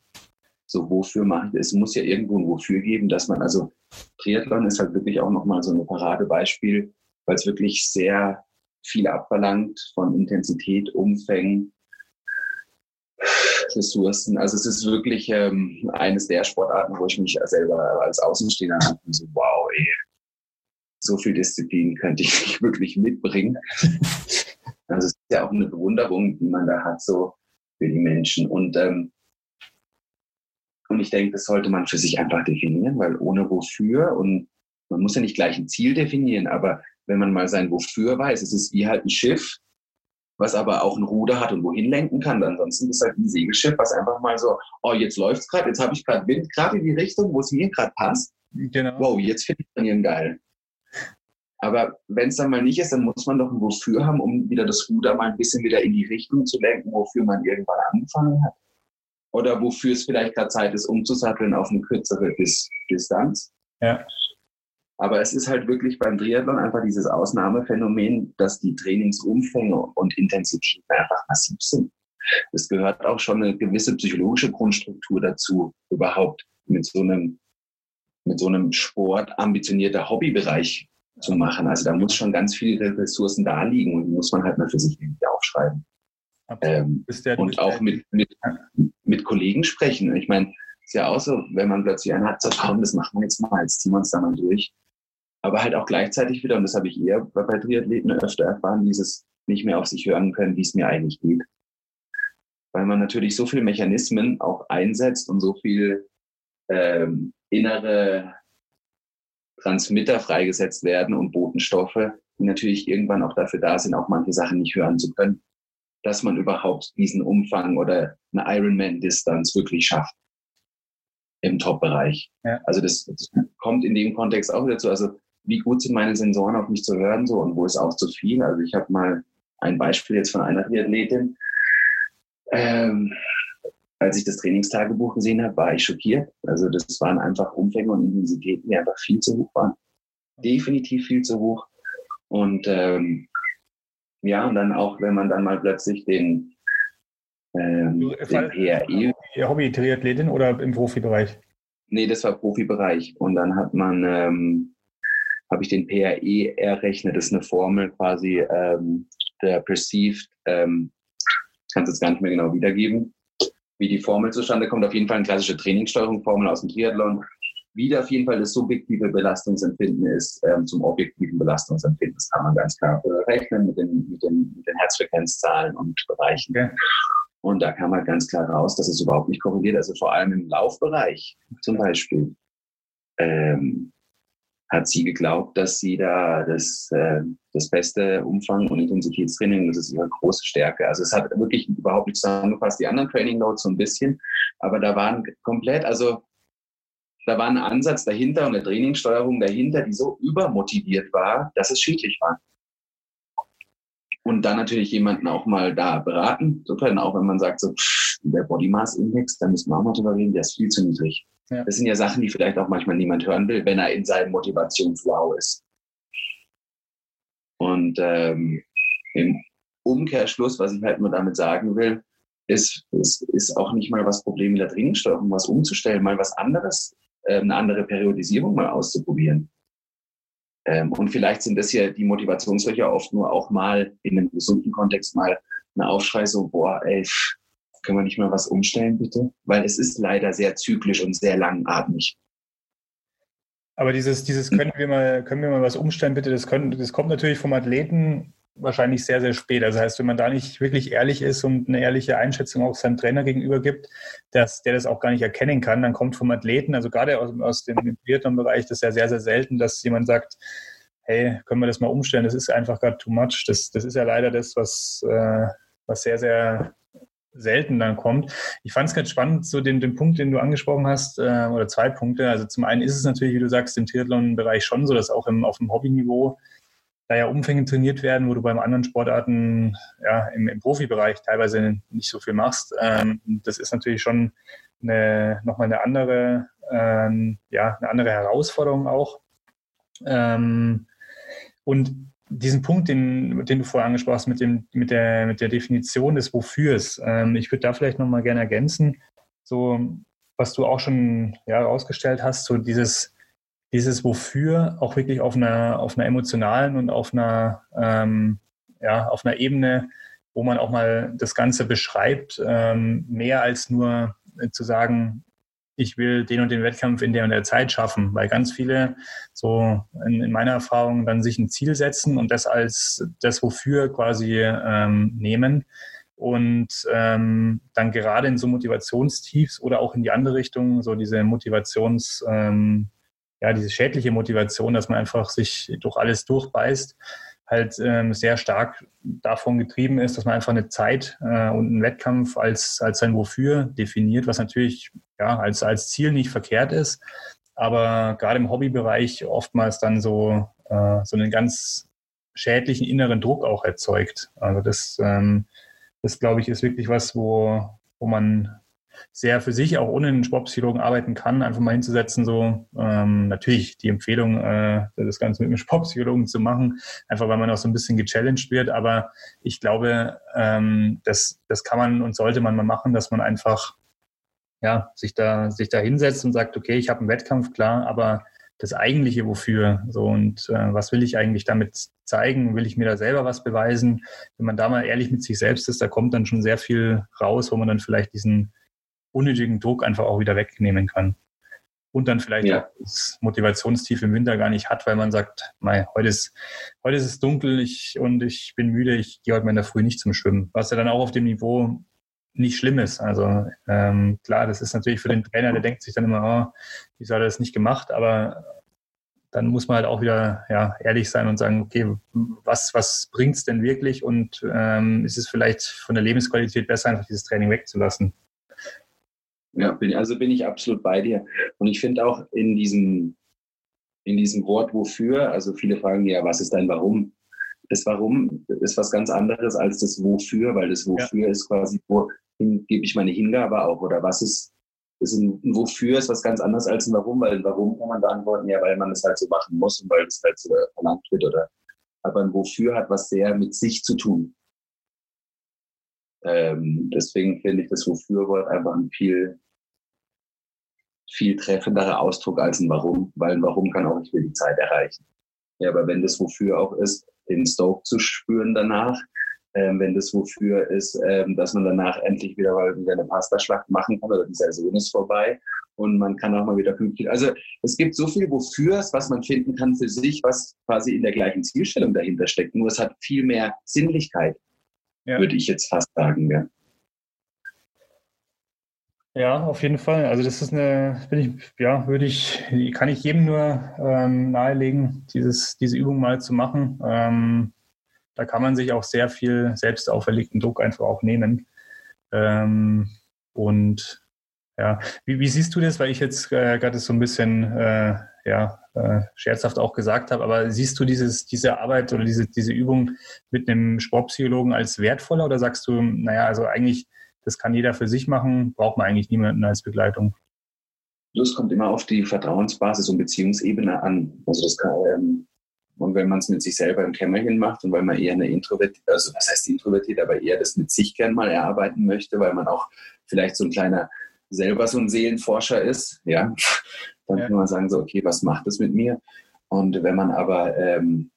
So, wofür mache ich? Es muss ja irgendwo ein Wofür geben, dass man, also Triathlon ist halt wirklich auch nochmal so ein Paradebeispiel, weil es wirklich sehr viel abverlangt von Intensität, Umfängen, Ressourcen. Also es ist wirklich ähm, eines der Sportarten, wo ich mich selber als Außenstehender so, wow, ey, so viel Disziplin könnte ich nicht wirklich mitbringen. Also es ist ja auch eine Bewunderung, die man da hat, so für die Menschen. Und, ähm, und ich denke, das sollte man für sich einfach definieren, weil ohne wofür und man muss ja nicht gleich ein Ziel definieren, aber wenn man mal sein Wofür weiß. Es ist wie halt ein Schiff, was aber auch ein Ruder hat und wohin lenken kann. Ansonsten ist es halt ein Segelschiff, was einfach mal so, oh, jetzt läuft's gerade, jetzt habe ich gerade Wind, gerade in die Richtung, wo es mir gerade passt. Genau. Wow, jetzt finde ich Trainieren geil. Aber wenn es dann mal nicht ist, dann muss man doch ein Wofür haben, um wieder das Ruder mal ein bisschen wieder in die Richtung zu lenken, wofür man irgendwann angefangen hat. Oder wofür es vielleicht gerade Zeit ist, umzusatteln auf eine kürzere Dis Distanz. Ja. Aber es ist halt wirklich beim Triathlon einfach dieses Ausnahmephänomen, dass die Trainingsumfänge und Intensitäten einfach massiv sind. Es gehört auch schon eine gewisse psychologische Grundstruktur dazu, überhaupt mit so einem, mit so einem Sport ambitionierter Hobbybereich zu machen. Also da muss schon ganz viele Ressourcen da liegen und die muss man halt mal für sich irgendwie aufschreiben. Ähm, und auch mit, mit, mit Kollegen sprechen. Ich meine, ist ja auch so, wenn man plötzlich einen hat, so komm, das machen wir jetzt mal, jetzt ziehen wir uns da mal durch aber halt auch gleichzeitig wieder, und das habe ich eher bei Triathleten öfter erfahren, dieses nicht mehr auf sich hören können, wie es mir eigentlich geht. Weil man natürlich so viele Mechanismen auch einsetzt und so viel ähm, innere Transmitter freigesetzt werden und Botenstoffe, die natürlich irgendwann auch dafür da sind, auch manche Sachen nicht hören zu können, dass man überhaupt diesen Umfang oder eine Ironman-Distanz wirklich schafft im Top-Bereich. Ja. Also das, das, kommt in dem Kontext auch dazu. Also wie gut sind meine Sensoren auf mich zu hören so und wo ist auch zu viel. Also ich habe mal ein Beispiel jetzt von einer Triathletin. Ähm, als ich das Trainingstagebuch gesehen habe, war ich schockiert. Also das waren einfach Umfänge und Intensitäten, die einfach viel zu hoch waren. Definitiv viel zu hoch. Und ähm, ja, und dann auch, wenn man dann mal plötzlich den, ähm, den PRE... Hobby-Triathletin oder im Profibereich? Nee, das war Profibereich. Und dann hat man ähm, habe ich den PRE errechnet. Das ist eine Formel quasi ähm, der Perceived, ähm, kann es jetzt gar nicht mehr genau wiedergeben, wie die Formel zustande kommt. Auf jeden Fall eine klassische Trainingssteuerungsformel aus dem Triathlon. Wieder auf jeden Fall das subjektive Belastungsempfinden ist ähm, zum objektiven Belastungsempfinden. Das kann man ganz klar berechnen mit den, mit den, mit den Herzfrequenzzahlen und Bereichen. Okay. Und da kann man ganz klar raus, dass es überhaupt nicht korreliert. Also vor allem im Laufbereich zum Beispiel ähm, hat sie geglaubt, dass sie da das, äh, das beste Umfang und Intensitätstraining, das ist ihre große Stärke. Also es hat wirklich überhaupt nicht zusammengefasst, die anderen Training Notes so ein bisschen, aber da waren komplett, also da war ein Ansatz dahinter und eine Trainingssteuerung dahinter, die so übermotiviert war, dass es schädlich war. Und dann natürlich jemanden auch mal da beraten zu können, auch wenn man sagt, so, pff, der Body Mass Index, da müssen wir auch mal drüber reden, der ist viel zu niedrig. Ja. Das sind ja Sachen, die vielleicht auch manchmal niemand hören will, wenn er in seinem Motivationsflow ist. Und ähm, im Umkehrschluss, was ich halt nur damit sagen will, ist, ist, ist auch nicht mal was Problem mit der Trainingssteuerung, was umzustellen, mal was anderes, eine andere Periodisierung mal auszuprobieren. Ähm, und vielleicht sind das ja die Motivationslöcher oft nur auch mal in einem gesunden Kontext mal ein Aufschrei so, boah, ey, können wir nicht mal was umstellen, bitte? Weil es ist leider sehr zyklisch und sehr langatmig. Aber dieses, dieses können wir mal, können wir mal was umstellen, bitte, das, können, das kommt natürlich vom Athleten wahrscheinlich sehr, sehr spät. Das heißt, wenn man da nicht wirklich ehrlich ist und eine ehrliche Einschätzung auch seinem Trainer gegenüber gibt, dass der das auch gar nicht erkennen kann, dann kommt vom Athleten, also gerade aus, aus dem Triathlon-Bereich, das ist ja sehr, sehr selten, dass jemand sagt, hey, können wir das mal umstellen, das ist einfach gerade too much. Das, das ist ja leider das, was, äh, was sehr, sehr selten dann kommt. Ich fand es ganz spannend, so den, den Punkt, den du angesprochen hast, äh, oder zwei Punkte. Also zum einen ist es natürlich, wie du sagst, im Triathlon-Bereich schon so, dass auch im, auf dem Hobbyniveau da ja Umfänge trainiert werden, wo du beim anderen Sportarten ja, im, im Profibereich teilweise nicht so viel machst. Ähm, das ist natürlich schon eine, nochmal eine andere, ähm, ja, eine andere Herausforderung auch. Ähm, und diesen Punkt, den, den du vorher angesprochen hast, mit, dem, mit, der, mit der Definition des Wofürs, ähm, ich würde da vielleicht nochmal gerne ergänzen, so was du auch schon ja, herausgestellt hast, so dieses, dieses Wofür auch wirklich auf einer, auf einer emotionalen und auf einer, ähm, ja, auf einer Ebene, wo man auch mal das Ganze beschreibt, ähm, mehr als nur zu sagen, ich will den und den Wettkampf in der und der Zeit schaffen, weil ganz viele so in, in meiner Erfahrung dann sich ein Ziel setzen und das als das wofür quasi ähm, nehmen und ähm, dann gerade in so Motivationstiefs oder auch in die andere Richtung so diese Motivations ähm, ja diese schädliche Motivation, dass man einfach sich durch alles durchbeißt, halt ähm, sehr stark davon getrieben ist, dass man einfach eine Zeit äh, und einen Wettkampf als, als sein Wofür definiert, was natürlich ja, als, als Ziel nicht verkehrt ist, aber gerade im Hobbybereich oftmals dann so, äh, so einen ganz schädlichen inneren Druck auch erzeugt. Also das, ähm, das glaube ich, ist wirklich was, wo, wo man sehr für sich auch ohne einen Sportpsychologen arbeiten kann, einfach mal hinzusetzen, so ähm, natürlich die Empfehlung, äh, das Ganze mit einem Sportpsychologen zu machen, einfach weil man auch so ein bisschen gechallenged wird. Aber ich glaube, ähm, das, das kann man und sollte man mal machen, dass man einfach ja, sich da, sich da hinsetzt und sagt, okay, ich habe einen Wettkampf, klar, aber das eigentliche wofür so und äh, was will ich eigentlich damit zeigen? Will ich mir da selber was beweisen? Wenn man da mal ehrlich mit sich selbst ist, da kommt dann schon sehr viel raus, wo man dann vielleicht diesen unnötigen Druck einfach auch wieder wegnehmen kann. Und dann vielleicht ja. auch das Motivationstief im Winter gar nicht hat, weil man sagt, mei, heute ist, heute ist es dunkel ich, und ich bin müde, ich gehe heute mal in der Früh nicht zum Schwimmen. Was ja dann auch auf dem Niveau nicht schlimm ist. Also ähm, klar, das ist natürlich für den Trainer, der denkt sich dann immer, oh, wieso hat er das nicht gemacht? Aber dann muss man halt auch wieder ja, ehrlich sein und sagen, okay, was, was bringt es denn wirklich? Und ähm, ist es vielleicht von der Lebensqualität besser, einfach dieses Training wegzulassen? Ja, bin, also bin ich absolut bei dir. Und ich finde auch in diesem, in diesem Wort wofür, also viele fragen ja, was ist dein Warum? Das Warum ist was ganz anderes als das Wofür, weil das Wofür ja. ist quasi, wohin gebe ich meine Hingabe auch oder was ist, ist ein, ein Wofür ist was ganz anderes als ein Warum, weil ein Warum kann man beantworten, ja, weil man es halt so machen muss und weil es halt so verlangt wird oder, aber ein Wofür hat was sehr mit sich zu tun. Ähm, deswegen finde ich das Wofür-Wort einfach ein viel viel treffenderer Ausdruck als ein Warum, weil ein Warum kann auch nicht mehr die Zeit erreichen. Ja, aber wenn das wofür auch ist, den Stoke zu spüren danach, ähm, wenn das wofür ist, ähm, dass man danach endlich wieder mal wieder eine Pastaschlacht machen kann oder die Saison ist vorbei und man kann auch mal wieder pünktlich. Also es gibt so viel Wofürs, was man finden kann für sich, was quasi in der gleichen Zielstellung dahinter steckt. Nur es hat viel mehr Sinnlichkeit, ja. würde ich jetzt fast sagen. Ja. Ja, auf jeden Fall. Also das ist eine, bin ich, ja, würde ich, kann ich jedem nur ähm, nahelegen, dieses, diese Übung mal zu machen. Ähm, da kann man sich auch sehr viel selbst auferlegten Druck einfach auch nehmen. Ähm, und ja, wie, wie, siehst du das? Weil ich jetzt äh, gerade so ein bisschen äh, ja, äh, scherzhaft auch gesagt habe, aber siehst du dieses, diese Arbeit oder diese, diese Übung mit einem Sportpsychologen als wertvoller oder sagst du, naja, also eigentlich das kann jeder für sich machen, braucht man eigentlich niemanden als Begleitung. Das kommt immer auf die Vertrauensbasis und Beziehungsebene an. Also das kann, ähm, und wenn man es mit sich selber im Kämmerchen macht und weil man eher eine introvertiert, also was heißt introvertiert, aber eher das mit sich gern mal erarbeiten möchte, weil man auch vielleicht so ein kleiner selber so ein Seelenforscher ist, ja, dann ja. kann man sagen so, okay, was macht das mit mir? Und wenn man aber, ähm,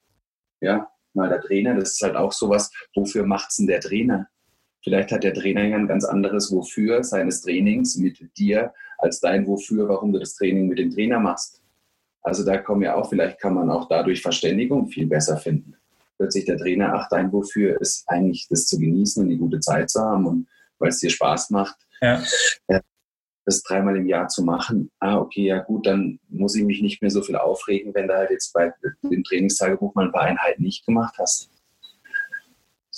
ja, mal der Trainer, das ist halt auch sowas, wofür macht es denn der Trainer? Vielleicht hat der Trainer ja ein ganz anderes Wofür seines Trainings mit dir als dein Wofür, warum du das Training mit dem Trainer machst. Also da kommen ja auch, vielleicht kann man auch dadurch Verständigung viel besser finden. Plötzlich der Trainer, ach, dein Wofür ist eigentlich das zu genießen und die gute Zeit zu haben und weil es dir Spaß macht, ja. das dreimal im Jahr zu machen. Ah, okay, ja gut, dann muss ich mich nicht mehr so viel aufregen, wenn du halt jetzt bei dem Trainingstagebuch mal ein paar Einheiten nicht gemacht hast.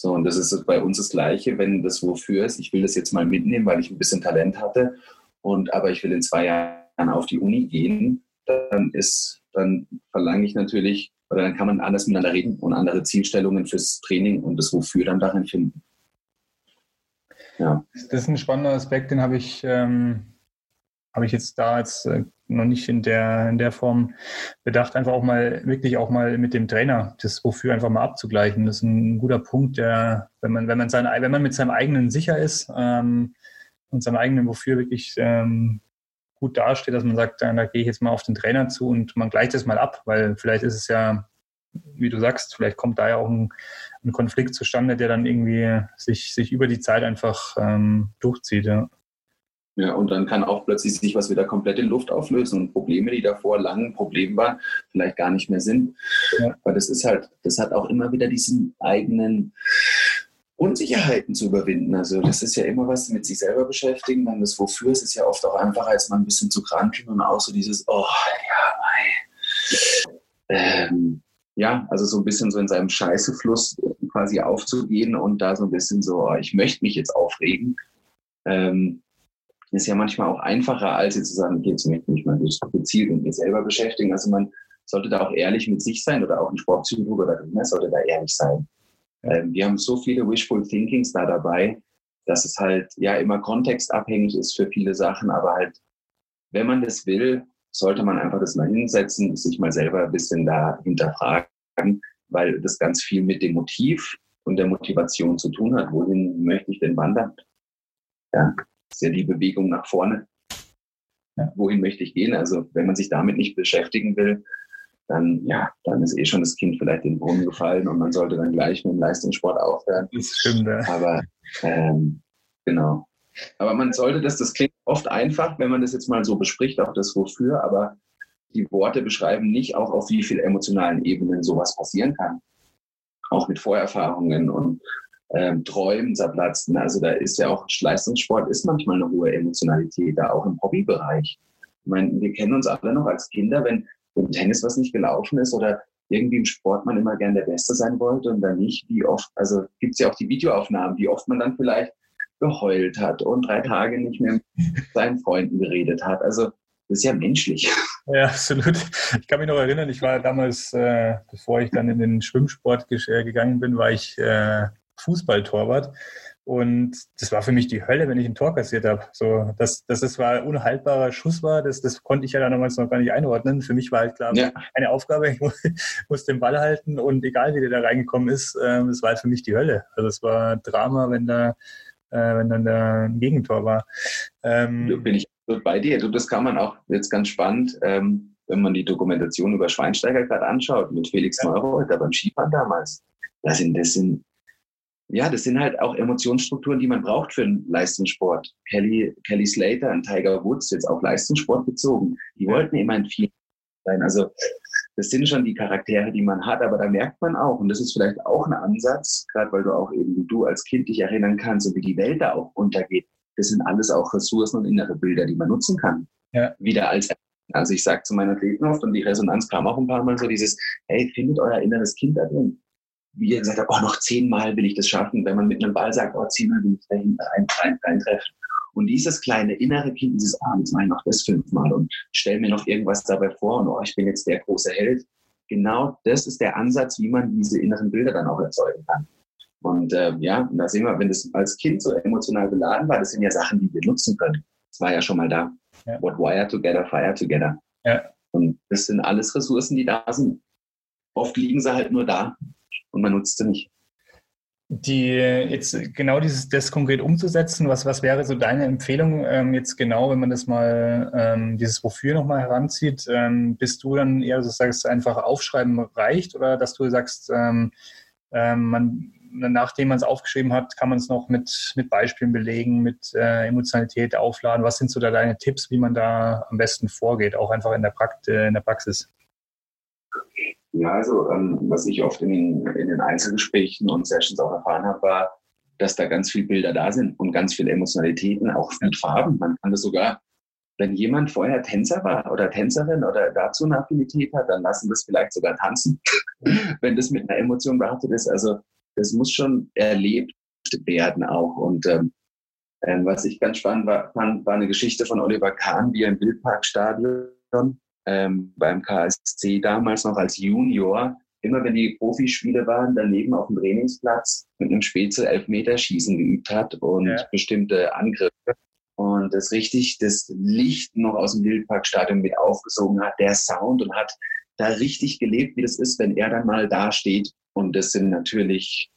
So, und das ist bei uns das Gleiche, wenn das wofür ist. Ich will das jetzt mal mitnehmen, weil ich ein bisschen Talent hatte. Und aber ich will in zwei Jahren auf die Uni gehen, dann ist, dann verlange ich natürlich, oder dann kann man anders miteinander reden und andere Zielstellungen fürs Training und das Wofür dann darin finden. Ja. Das ist ein spannender Aspekt, den habe ich, ähm, habe ich jetzt da jetzt äh, noch nicht in der, in der Form bedacht, einfach auch mal, wirklich auch mal mit dem Trainer das Wofür einfach mal abzugleichen. Das ist ein guter Punkt, der, wenn man, wenn man sein, wenn man mit seinem eigenen sicher ist ähm, und seinem eigenen Wofür wirklich ähm, gut dasteht, dass man sagt, da, da gehe ich jetzt mal auf den Trainer zu und man gleicht das mal ab, weil vielleicht ist es ja, wie du sagst, vielleicht kommt da ja auch ein, ein Konflikt zustande, der dann irgendwie sich, sich über die Zeit einfach ähm, durchzieht. Ja. Ja, und dann kann auch plötzlich sich was wieder komplett in Luft auflösen und Probleme, die davor lang ein Problem waren, vielleicht gar nicht mehr sind. Ja. Weil das ist halt, das hat auch immer wieder diesen eigenen Unsicherheiten zu überwinden. Also das ist ja immer was mit sich selber beschäftigen. Dann das Wofür es ist ja oft auch einfacher, als mal ein bisschen zu kranken und auch so dieses, oh ja, mei. Ähm, ja, also so ein bisschen so in seinem Scheißefluss quasi aufzugehen und da so ein bisschen so, oh, ich möchte mich jetzt aufregen. Ähm, ist ja manchmal auch einfacher, als jetzt zu sagen, okay, jetzt möchte ich mich mal gezielt mit mir selber beschäftigen. Also man sollte da auch ehrlich mit sich sein oder auch ein Sportpsychologe oder Trainer sollte da ehrlich sein. Ähm, wir haben so viele Wishful Thinkings da dabei, dass es halt ja immer kontextabhängig ist für viele Sachen, aber halt, wenn man das will, sollte man einfach das mal hinsetzen, sich mal selber ein bisschen da hinterfragen, weil das ganz viel mit dem Motiv und der Motivation zu tun hat. Wohin möchte ich denn wandern? Ja ist ja die Bewegung nach vorne. Ja, wohin möchte ich gehen? Also wenn man sich damit nicht beschäftigen will, dann ja, dann ist eh schon das Kind vielleicht in den Brunnen gefallen und man sollte dann gleich mit dem Leistungssport aufhören. Das stimmt, ja. Aber ähm, genau. Aber man sollte das, das klingt oft einfach, wenn man das jetzt mal so bespricht, auch das wofür, aber die Worte beschreiben nicht auch, auf wie vielen emotionalen Ebenen sowas passieren kann. Auch mit Vorerfahrungen und ähm, Träumen zerplatzen. Also da ist ja auch Leistungssport ist manchmal eine hohe Emotionalität, da auch im Hobbybereich. Ich meine, wir kennen uns alle noch als Kinder, wenn im Tennis was nicht gelaufen ist oder irgendwie im Sport man immer gern der Beste sein wollte und dann nicht, wie oft, also gibt es ja auch die Videoaufnahmen, wie oft man dann vielleicht geheult hat und drei Tage nicht mehr mit seinen Freunden geredet hat. Also das ist ja menschlich. Ja, absolut. Ich kann mich noch erinnern, ich war damals, äh, bevor ich dann in den Schwimmsport äh, gegangen bin, war ich äh, Fußballtorwart. Und das war für mich die Hölle, wenn ich ein Tor kassiert habe. So, dass, dass es war ein unhaltbarer Schuss war, das, das konnte ich ja damals noch gar nicht einordnen. Für mich war halt klar, ja. eine Aufgabe, ich muss, muss, den Ball halten und egal wie der da reingekommen ist, äh, das war halt für mich die Hölle. Also es war Drama, wenn da, äh, wenn dann da ein Gegentor war. Ähm, bin ich bei dir. Du, das kann man auch jetzt ganz spannend, ähm, wenn man die Dokumentation über Schweinsteiger gerade anschaut, mit Felix ja. Neureuter beim Skifahren damals. Das sind, das sind ja, das sind halt auch Emotionsstrukturen, die man braucht für einen Leistungssport. Kelly, Kelly Slater und Tiger Woods, jetzt auch Leistungssport bezogen, die wollten immer ein Team sein. Also das sind schon die Charaktere, die man hat, aber da merkt man auch, und das ist vielleicht auch ein Ansatz, gerade weil du auch eben wie du als Kind dich erinnern kannst und wie die Welt da auch untergeht. das sind alles auch Ressourcen und innere Bilder, die man nutzen kann. Ja. Wieder als also ich sage zu meinen Athleten oft, und die Resonanz kam auch ein paar Mal so, dieses, hey, findet euer inneres Kind da drin. Wie ihr gesagt habt, oh, noch zehnmal will ich das schaffen. Wenn man mit einem Ball sagt, oh, zehnmal will ich da hinten rein, rein, reintreffen. Und dieses kleine innere Kind, dieses, ah, jetzt mache ich noch das fünfmal und stell mir noch irgendwas dabei vor und oh, ich bin jetzt der große Held. Genau das ist der Ansatz, wie man diese inneren Bilder dann auch erzeugen kann. Und äh, ja, da sehen wir, wenn das als Kind so emotional beladen war, das sind ja Sachen, die wir nutzen können. Das war ja schon mal da. Ja. What wire together, fire together. Ja. Und das sind alles Ressourcen, die da sind. Oft liegen sie halt nur da und man nutzt sie nicht. Die jetzt genau dieses das konkret umzusetzen, was, was wäre so deine Empfehlung ähm, jetzt genau, wenn man das mal ähm, dieses Wofür nochmal heranzieht? Ähm, bist du dann eher, so sagst, einfach aufschreiben reicht oder dass du sagst, ähm, ähm, man nachdem man es aufgeschrieben hat, kann man es noch mit, mit Beispielen belegen, mit äh, Emotionalität aufladen. Was sind so da deine Tipps, wie man da am besten vorgeht, auch einfach in der, Prakt äh, in der Praxis? Ja, also ähm, was ich oft in den, in den Einzelgesprächen und Sessions auch erfahren habe, war, dass da ganz viele Bilder da sind und ganz viele Emotionalitäten, auch mit Farben. Man kann das sogar, wenn jemand vorher Tänzer war oder Tänzerin oder dazu eine Affinität hat, dann lassen das vielleicht sogar tanzen, wenn das mit einer Emotion behaftet ist. Also das muss schon erlebt werden auch. Und ähm, ähm, was ich ganz spannend war, fand, war eine Geschichte von Oliver Kahn, wie er im Wildparkstadion ähm, beim KSC damals noch als Junior, immer wenn die Profispiele waren, daneben auf dem Trainingsplatz mit einem Spätzle Elfmeterschießen geübt hat und ja. bestimmte Angriffe. Und das richtig, das Licht noch aus dem Wildparkstadion mit aufgesogen hat, der Sound und hat da richtig gelebt, wie das ist, wenn er dann mal da steht und das sind natürlich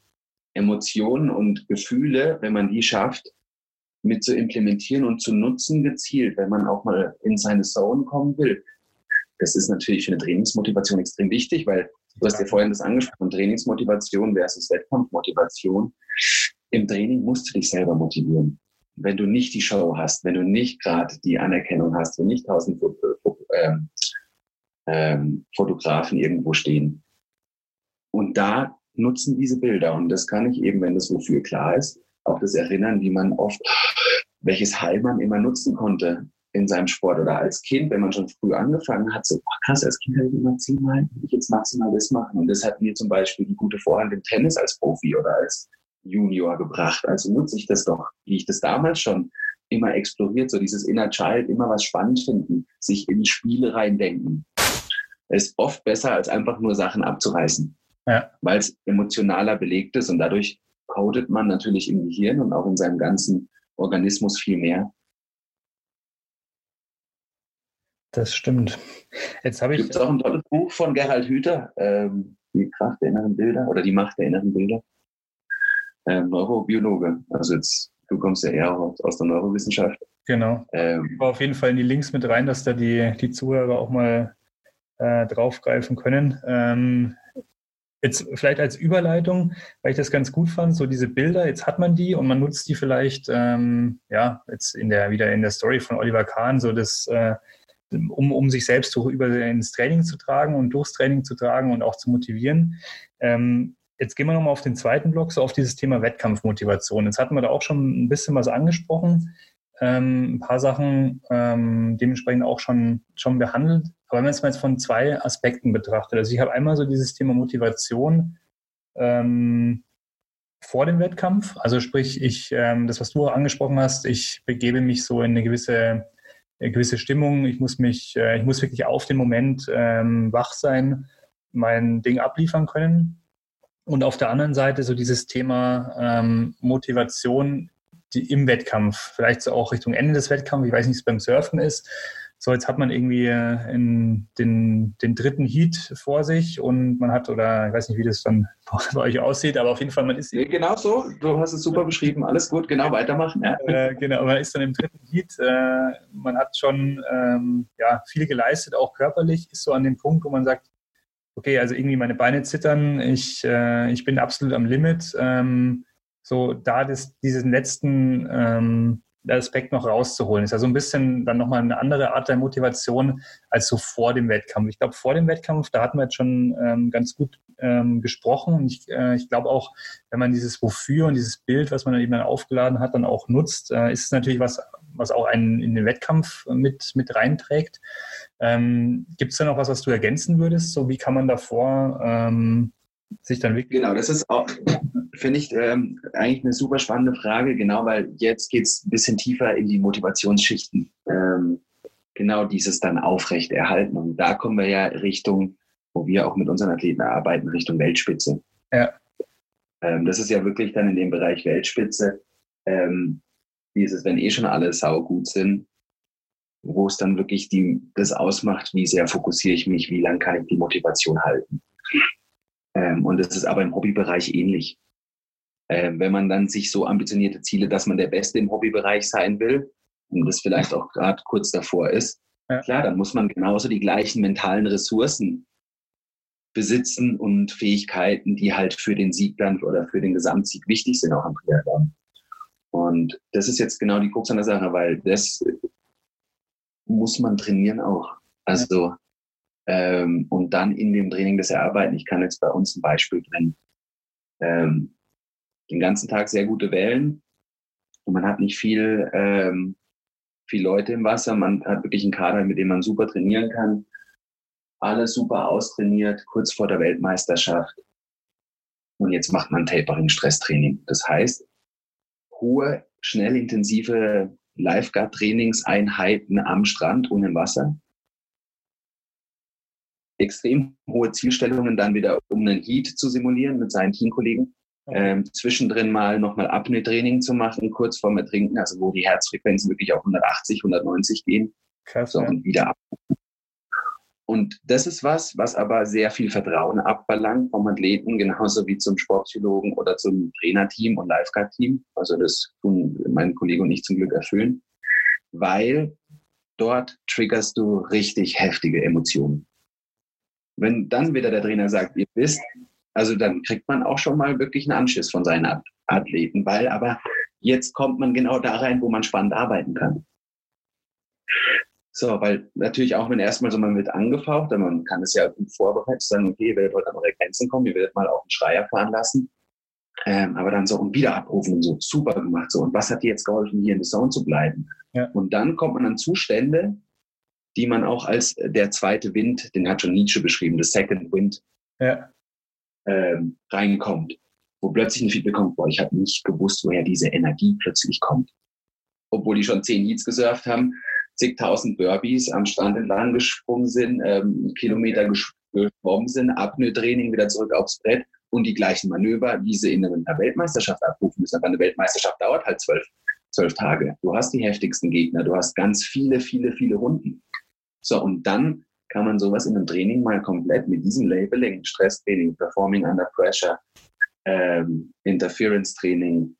Emotionen und Gefühle, wenn man die schafft, mit zu implementieren und zu nutzen gezielt, wenn man auch mal in seine Zone kommen will. Das ist natürlich für eine Trainingsmotivation extrem wichtig, weil du hast ja vorhin das angesprochen, Trainingsmotivation versus Wettkampfmotivation. Im Training musst du dich selber motivieren. Wenn du nicht die Show hast, wenn du nicht gerade die Anerkennung hast, wenn nicht tausend ähm, ähm, Fotografen irgendwo stehen, und da nutzen diese Bilder. Und das kann ich eben, wenn das wofür klar ist, auch das erinnern, wie man oft, welches Heil man immer nutzen konnte in seinem Sport oder als Kind, wenn man schon früh angefangen hat, so, oh, krass, als Kind habe ich immer zehnmal, will ich jetzt maximal das machen. Und das hat mir zum Beispiel die gute Vorhand im Tennis als Profi oder als Junior gebracht. Also nutze ich das doch, wie ich das damals schon immer exploriert, so dieses Inner Child, immer was spannend finden, sich in Spiele reindenken. Ist oft besser, als einfach nur Sachen abzureißen ja. weil es emotionaler belegt ist und dadurch codet man natürlich im Gehirn und auch in seinem ganzen Organismus viel mehr. Das stimmt. Jetzt habe ich. Gibt es auch ein tolles Buch von Gerhard Hüther, ähm, Die Kraft der inneren Bilder oder die Macht der inneren Bilder. Ähm, Neurobiologe. Also jetzt, du kommst ja eher aus, aus der Neurowissenschaft. Genau. Ähm, auf jeden Fall in die Links mit rein, dass da die, die Zuhörer auch mal äh, draufgreifen können. Ähm, Jetzt vielleicht als Überleitung, weil ich das ganz gut fand, so diese Bilder, jetzt hat man die und man nutzt die vielleicht, ähm, ja, jetzt in der, wieder in der Story von Oliver Kahn, so das, äh, um, um sich selbst über ins Training zu tragen und durchs Training zu tragen und auch zu motivieren. Ähm, jetzt gehen wir nochmal auf den zweiten Block, so auf dieses Thema Wettkampfmotivation. Jetzt hatten wir da auch schon ein bisschen was angesprochen ähm, ein paar Sachen ähm, dementsprechend auch schon, schon behandelt. Aber wenn man es mal jetzt von zwei Aspekten betrachtet, also ich habe einmal so dieses Thema Motivation ähm, vor dem Wettkampf, also sprich, ich, ähm, das, was du angesprochen hast, ich begebe mich so in eine gewisse, gewisse Stimmung, ich muss mich, äh, ich muss wirklich auf den Moment ähm, wach sein, mein Ding abliefern können. Und auf der anderen Seite so dieses Thema ähm, Motivation die, im Wettkampf, vielleicht so auch Richtung Ende des Wettkampfs, ich weiß nicht, wie es beim Surfen ist. So, jetzt hat man irgendwie äh, in den, den dritten Heat vor sich und man hat, oder ich weiß nicht, wie das dann bei euch aussieht, aber auf jeden Fall, man ist. Genau so, du hast es super beschrieben, alles gut, genau weitermachen. Ja. Äh, genau, man ist dann im dritten Heat, äh, man hat schon ähm, ja, viel geleistet, auch körperlich, ist so an dem Punkt, wo man sagt, okay, also irgendwie meine Beine zittern, ich, äh, ich bin absolut am Limit. Ähm, so da das, diesen letzten, ähm, Aspekt noch rauszuholen. Ist ja so ein bisschen dann nochmal eine andere Art der Motivation als so vor dem Wettkampf. Ich glaube, vor dem Wettkampf, da hatten wir jetzt schon ähm, ganz gut ähm, gesprochen. Und ich, äh, ich glaube auch, wenn man dieses Wofür und dieses Bild, was man dann eben dann aufgeladen hat, dann auch nutzt, äh, ist es natürlich was, was auch einen in den Wettkampf mit, mit reinträgt. Ähm, Gibt es da noch was, was du ergänzen würdest? So wie kann man davor ähm, sich dann wirklich. Genau, das ist auch, finde ich, ähm, eigentlich eine super spannende Frage, genau, weil jetzt geht es ein bisschen tiefer in die Motivationsschichten. Ähm, genau dieses dann aufrecht erhalten. Und da kommen wir ja Richtung, wo wir auch mit unseren Athleten arbeiten, Richtung Weltspitze. Ja. Ähm, das ist ja wirklich dann in dem Bereich Weltspitze, ähm, dieses, wenn eh schon alle saugut sind, wo es dann wirklich die, das ausmacht, wie sehr fokussiere ich mich, wie lange kann ich die Motivation halten. Ähm, und es ist aber im Hobbybereich ähnlich. Ähm, wenn man dann sich so ambitionierte Ziele, dass man der Beste im Hobbybereich sein will und das vielleicht auch gerade kurz davor ist, ja. klar, dann muss man genauso die gleichen mentalen Ressourcen besitzen und Fähigkeiten, die halt für den Sieg dann oder für den Gesamtsieg wichtig sind, auch am Triathlon. Und das ist jetzt genau die Krux an der Sache, weil das muss man trainieren auch. Also ähm, und dann in dem Training das erarbeiten. Ich kann jetzt bei uns ein Beispiel bringen. Ähm, den ganzen Tag sehr gute Wellen und man hat nicht viel, ähm, viel Leute im Wasser. Man hat wirklich einen Kader, mit dem man super trainieren kann. Alles super austrainiert, kurz vor der Weltmeisterschaft. Und jetzt macht man Tapering-Stresstraining. Das heißt, hohe, schnell intensive Lifeguard-Trainingseinheiten am Strand und im Wasser extrem hohe Zielstellungen dann wieder, um einen Heat zu simulieren mit seinen Teamkollegen. Ähm, zwischendrin mal nochmal Apnoe-Training zu machen, kurz vorm Ertrinken, also wo die Herzfrequenzen wirklich auf 180, 190 gehen. Krass, so, ja. und wieder ab. Und das ist was, was aber sehr viel Vertrauen abverlangt vom Athleten, genauso wie zum Sportpsychologen oder zum Trainerteam und Lifeguard-Team. Also das tun mein Kollege und ich zum Glück erfüllen, weil dort triggerst du richtig heftige Emotionen. Wenn dann wieder der Trainer sagt, ihr wisst, also dann kriegt man auch schon mal wirklich einen Anschiss von seinen Athleten, weil aber jetzt kommt man genau da rein, wo man spannend arbeiten kann. So, weil natürlich auch, wenn erstmal so man wird angefaucht, dann man kann es ja gut vorbereitet sagen, okay, ihr werdet heute an eure Grenzen kommen, ihr werdet mal auch einen Schreier fahren lassen. Ähm, aber dann so und wieder abrufen und so, super gemacht. So, und was hat dir jetzt geholfen, hier in der Zone zu bleiben? Ja. Und dann kommt man an Zustände, die man auch als der zweite Wind, den hat schon Nietzsche beschrieben, the second wind, ja. ähm, reinkommt, wo plötzlich ein Feedback kommt, boah, ich habe nicht gewusst, woher diese Energie plötzlich kommt. Obwohl die schon zehn Heats gesurft haben, zigtausend Burpees am Strand entlang gesprungen sind, ähm, Kilometer geschwommen sind, Apnoe-Training wieder zurück aufs Brett und die gleichen Manöver, wie sie in einer Weltmeisterschaft abrufen müssen. Aber eine Weltmeisterschaft dauert halt zwölf, zwölf Tage. Du hast die heftigsten Gegner, du hast ganz viele, viele, viele Runden. So, und dann kann man sowas in einem Training mal komplett mit diesem Labeling, Stresstraining, Performing Under Pressure, ähm, Interference-Training,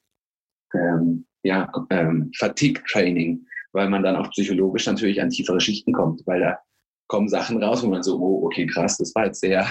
ähm, ja, ähm, Fatigue-Training, weil man dann auch psychologisch natürlich an tiefere Schichten kommt, weil da kommen Sachen raus, wo man so, oh, okay, krass, das war jetzt sehr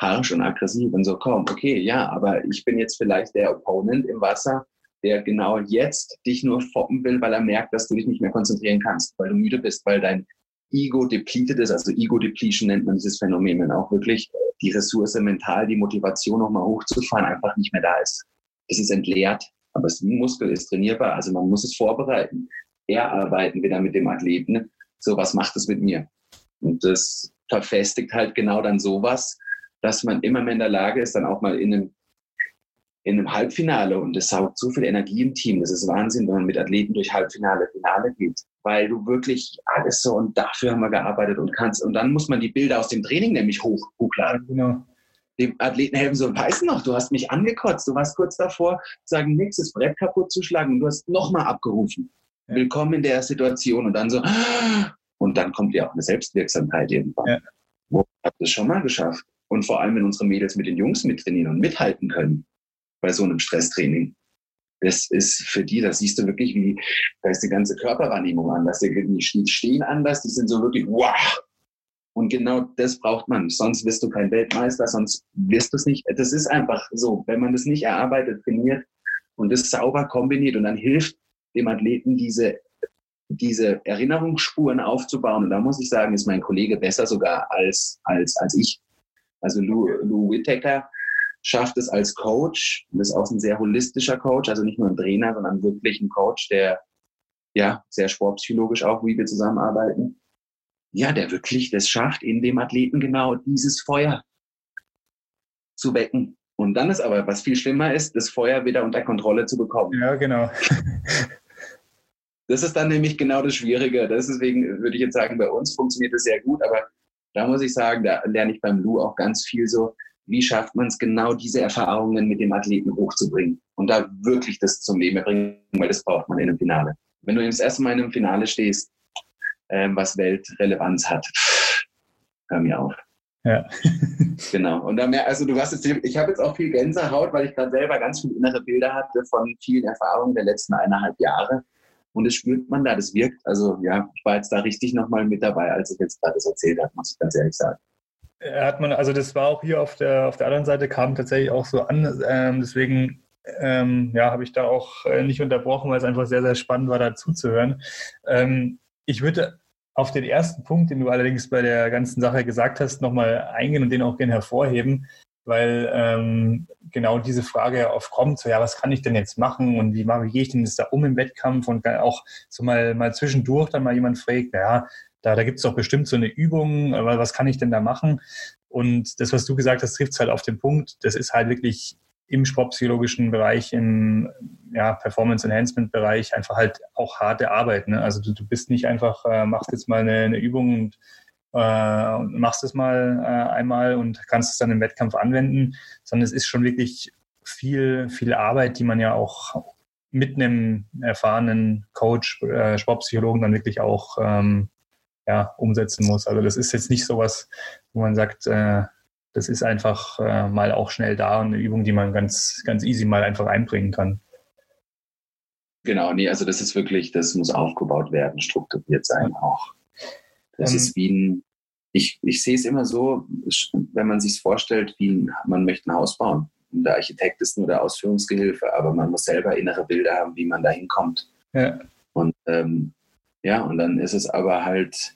harsch und aggressiv und so, komm, okay, ja, aber ich bin jetzt vielleicht der Opponent im Wasser, der genau jetzt dich nur foppen will, weil er merkt, dass du dich nicht mehr konzentrieren kannst, weil du müde bist, weil dein Ego depleted ist, also Ego Depletion nennt man dieses Phänomen, wenn auch wirklich die Ressource mental, die Motivation nochmal hochzufahren, einfach nicht mehr da ist. Es ist entleert, aber das Muskel ist trainierbar, also man muss es vorbereiten, erarbeiten wieder mit dem Athleten. So, was macht es mit mir? Und das verfestigt halt genau dann sowas, dass man immer mehr in der Lage ist, dann auch mal in einem in einem Halbfinale und es saugt so viel Energie im Team. Das ist Wahnsinn, wenn man mit Athleten durch Halbfinale, Finale geht, weil du wirklich alles so und dafür haben wir gearbeitet und kannst. Und dann muss man die Bilder aus dem Training nämlich hoch, hochladen. Genau. Dem Athleten helfen so, weißt du noch, du hast mich angekotzt, du warst kurz davor, sagen, nächstes Brett kaputt zu schlagen und du hast nochmal abgerufen. Ja. Willkommen in der Situation und dann so, und dann kommt ja auch eine Selbstwirksamkeit irgendwann. Ja. Wo hat das schon mal geschafft? Und vor allem, wenn unsere Mädels mit den Jungs mittrainieren und mithalten können bei so einem Stresstraining. Das ist für die, das siehst du wirklich, wie, da ist die ganze Körperwahrnehmung anders, die stehen anders, die sind so wirklich, wow! Und genau das braucht man. Sonst wirst du kein Weltmeister, sonst wirst du es nicht. Das ist einfach so. Wenn man das nicht erarbeitet, trainiert und das sauber kombiniert und dann hilft dem Athleten diese, diese Erinnerungsspuren aufzubauen. Und da muss ich sagen, ist mein Kollege besser sogar als, als, als ich. Also Lou, Lou Whittaker schafft es als Coach, und ist auch ein sehr holistischer Coach, also nicht nur ein Trainer, sondern wirklich ein Coach, der ja sehr sportpsychologisch auch, wie wir zusammenarbeiten, ja, der wirklich das schafft, in dem Athleten genau dieses Feuer zu wecken. Und dann ist aber, was viel schlimmer ist, das Feuer wieder unter Kontrolle zu bekommen. Ja, genau. das ist dann nämlich genau das Schwierige. Deswegen würde ich jetzt sagen, bei uns funktioniert es sehr gut, aber da muss ich sagen, da lerne ich beim Lou auch ganz viel so, wie schafft man es genau, diese Erfahrungen mit dem Athleten hochzubringen und da wirklich das zum Leben bringen, weil das braucht man in einem Finale. Wenn du das erste Mal in einem Finale stehst, ähm, was Weltrelevanz hat, hör mir auf. Ja. genau. Und dann mehr, also du hast jetzt, ich habe jetzt auch viel Gänsehaut, weil ich gerade selber ganz viele innere Bilder hatte von vielen Erfahrungen der letzten eineinhalb Jahre. Und das spürt man da, das wirkt. Also ja, ich war jetzt da richtig nochmal mit dabei, als ich jetzt gerade das erzählt habe, muss ich ganz ehrlich sagen. Hat man, also das war auch hier auf der, auf der anderen Seite, kam tatsächlich auch so an. Ähm, deswegen ähm, ja, habe ich da auch äh, nicht unterbrochen, weil es einfach sehr, sehr spannend war, da zuzuhören. Ähm, ich würde auf den ersten Punkt, den du allerdings bei der ganzen Sache gesagt hast, nochmal eingehen und den auch gerne hervorheben, weil ähm, genau diese Frage oft kommt, so ja, was kann ich denn jetzt machen und wie, wie gehe ich denn jetzt da um im Wettkampf und auch so mal, mal zwischendurch dann mal jemand fragt, naja, da, da gibt es doch bestimmt so eine Übung, aber was kann ich denn da machen? Und das, was du gesagt hast, trifft es halt auf den Punkt. Das ist halt wirklich im sportpsychologischen Bereich, im ja, Performance-Enhancement-Bereich einfach halt auch harte Arbeit. Ne? Also du, du bist nicht einfach, äh, machst jetzt mal eine, eine Übung und äh, machst es mal äh, einmal und kannst es dann im Wettkampf anwenden, sondern es ist schon wirklich viel, viel Arbeit, die man ja auch mit einem erfahrenen Coach, äh, Sportpsychologen dann wirklich auch ähm, ja, umsetzen muss. Also das ist jetzt nicht sowas, wo man sagt, äh, das ist einfach äh, mal auch schnell da und eine Übung, die man ganz, ganz easy mal einfach einbringen kann. Genau, nee, also das ist wirklich, das muss aufgebaut werden, strukturiert sein auch. Das ähm, ist wie ein, ich, ich sehe es immer so, wenn man sich vorstellt, wie ein, man möchte ein Haus bauen. Und der Architekt ist nur der Ausführungsgehilfe, aber man muss selber innere Bilder haben, wie man da hinkommt. Ja. Und ähm, ja, und dann ist es aber halt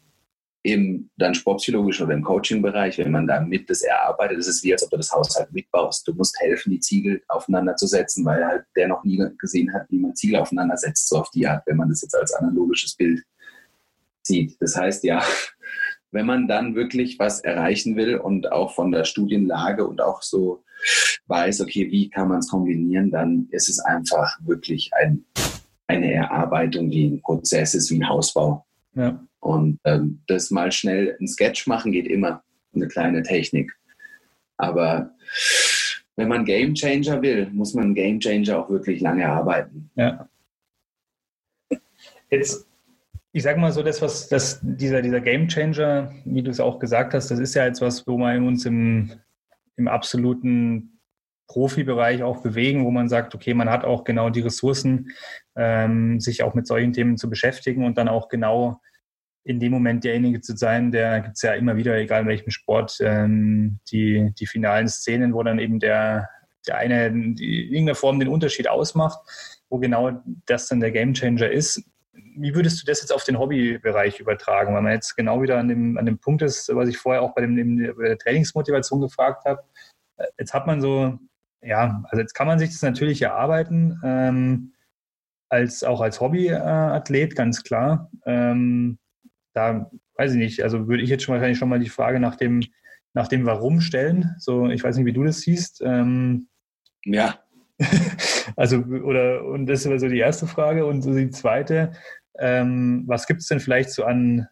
im dann sportpsychologisch oder im Coaching-Bereich, wenn man da mit das erarbeitet, ist es wie, als ob du das Haus halt mitbaust. Du musst helfen, die Ziegel aufeinander zu setzen, weil halt der noch nie gesehen hat, wie man Ziegel aufeinander setzt, so auf die Art, wenn man das jetzt als analogisches Bild sieht. Das heißt ja, wenn man dann wirklich was erreichen will und auch von der Studienlage und auch so weiß, okay, wie kann man es kombinieren, dann ist es einfach wirklich ein, eine Erarbeitung, die ein Prozess ist, wie ein Hausbau. Ja. Und ähm, das mal schnell ein Sketch machen geht immer, eine kleine Technik. Aber wenn man Game Changer will, muss man Game Changer auch wirklich lange arbeiten. Ja. Jetzt, ich sage mal so, das, was das, dieser, dieser Game Changer, wie du es auch gesagt hast, das ist ja etwas, wo wir uns im, im absoluten Profibereich auch bewegen, wo man sagt, okay, man hat auch genau die Ressourcen, ähm, sich auch mit solchen Themen zu beschäftigen und dann auch genau in dem Moment derjenige zu sein, der gibt es ja immer wieder, egal in welchem Sport, ähm, die, die finalen Szenen, wo dann eben der, der eine in irgendeiner Form den Unterschied ausmacht, wo genau das dann der Gamechanger ist. Wie würdest du das jetzt auf den Hobbybereich übertragen? Weil man jetzt genau wieder an dem, an dem Punkt ist, was ich vorher auch bei, dem, bei der Trainingsmotivation gefragt habe. Jetzt hat man so, ja, also jetzt kann man sich das natürlich erarbeiten, ähm, als auch als Hobbyathlet, ganz klar. Ähm, da weiß ich nicht, also würde ich jetzt schon wahrscheinlich schon mal die Frage nach dem, nach dem Warum stellen. So, ich weiß nicht, wie du das siehst. Ähm, ja. also, oder, und das ist so die erste Frage. Und so die zweite, ähm, was gibt es denn vielleicht so an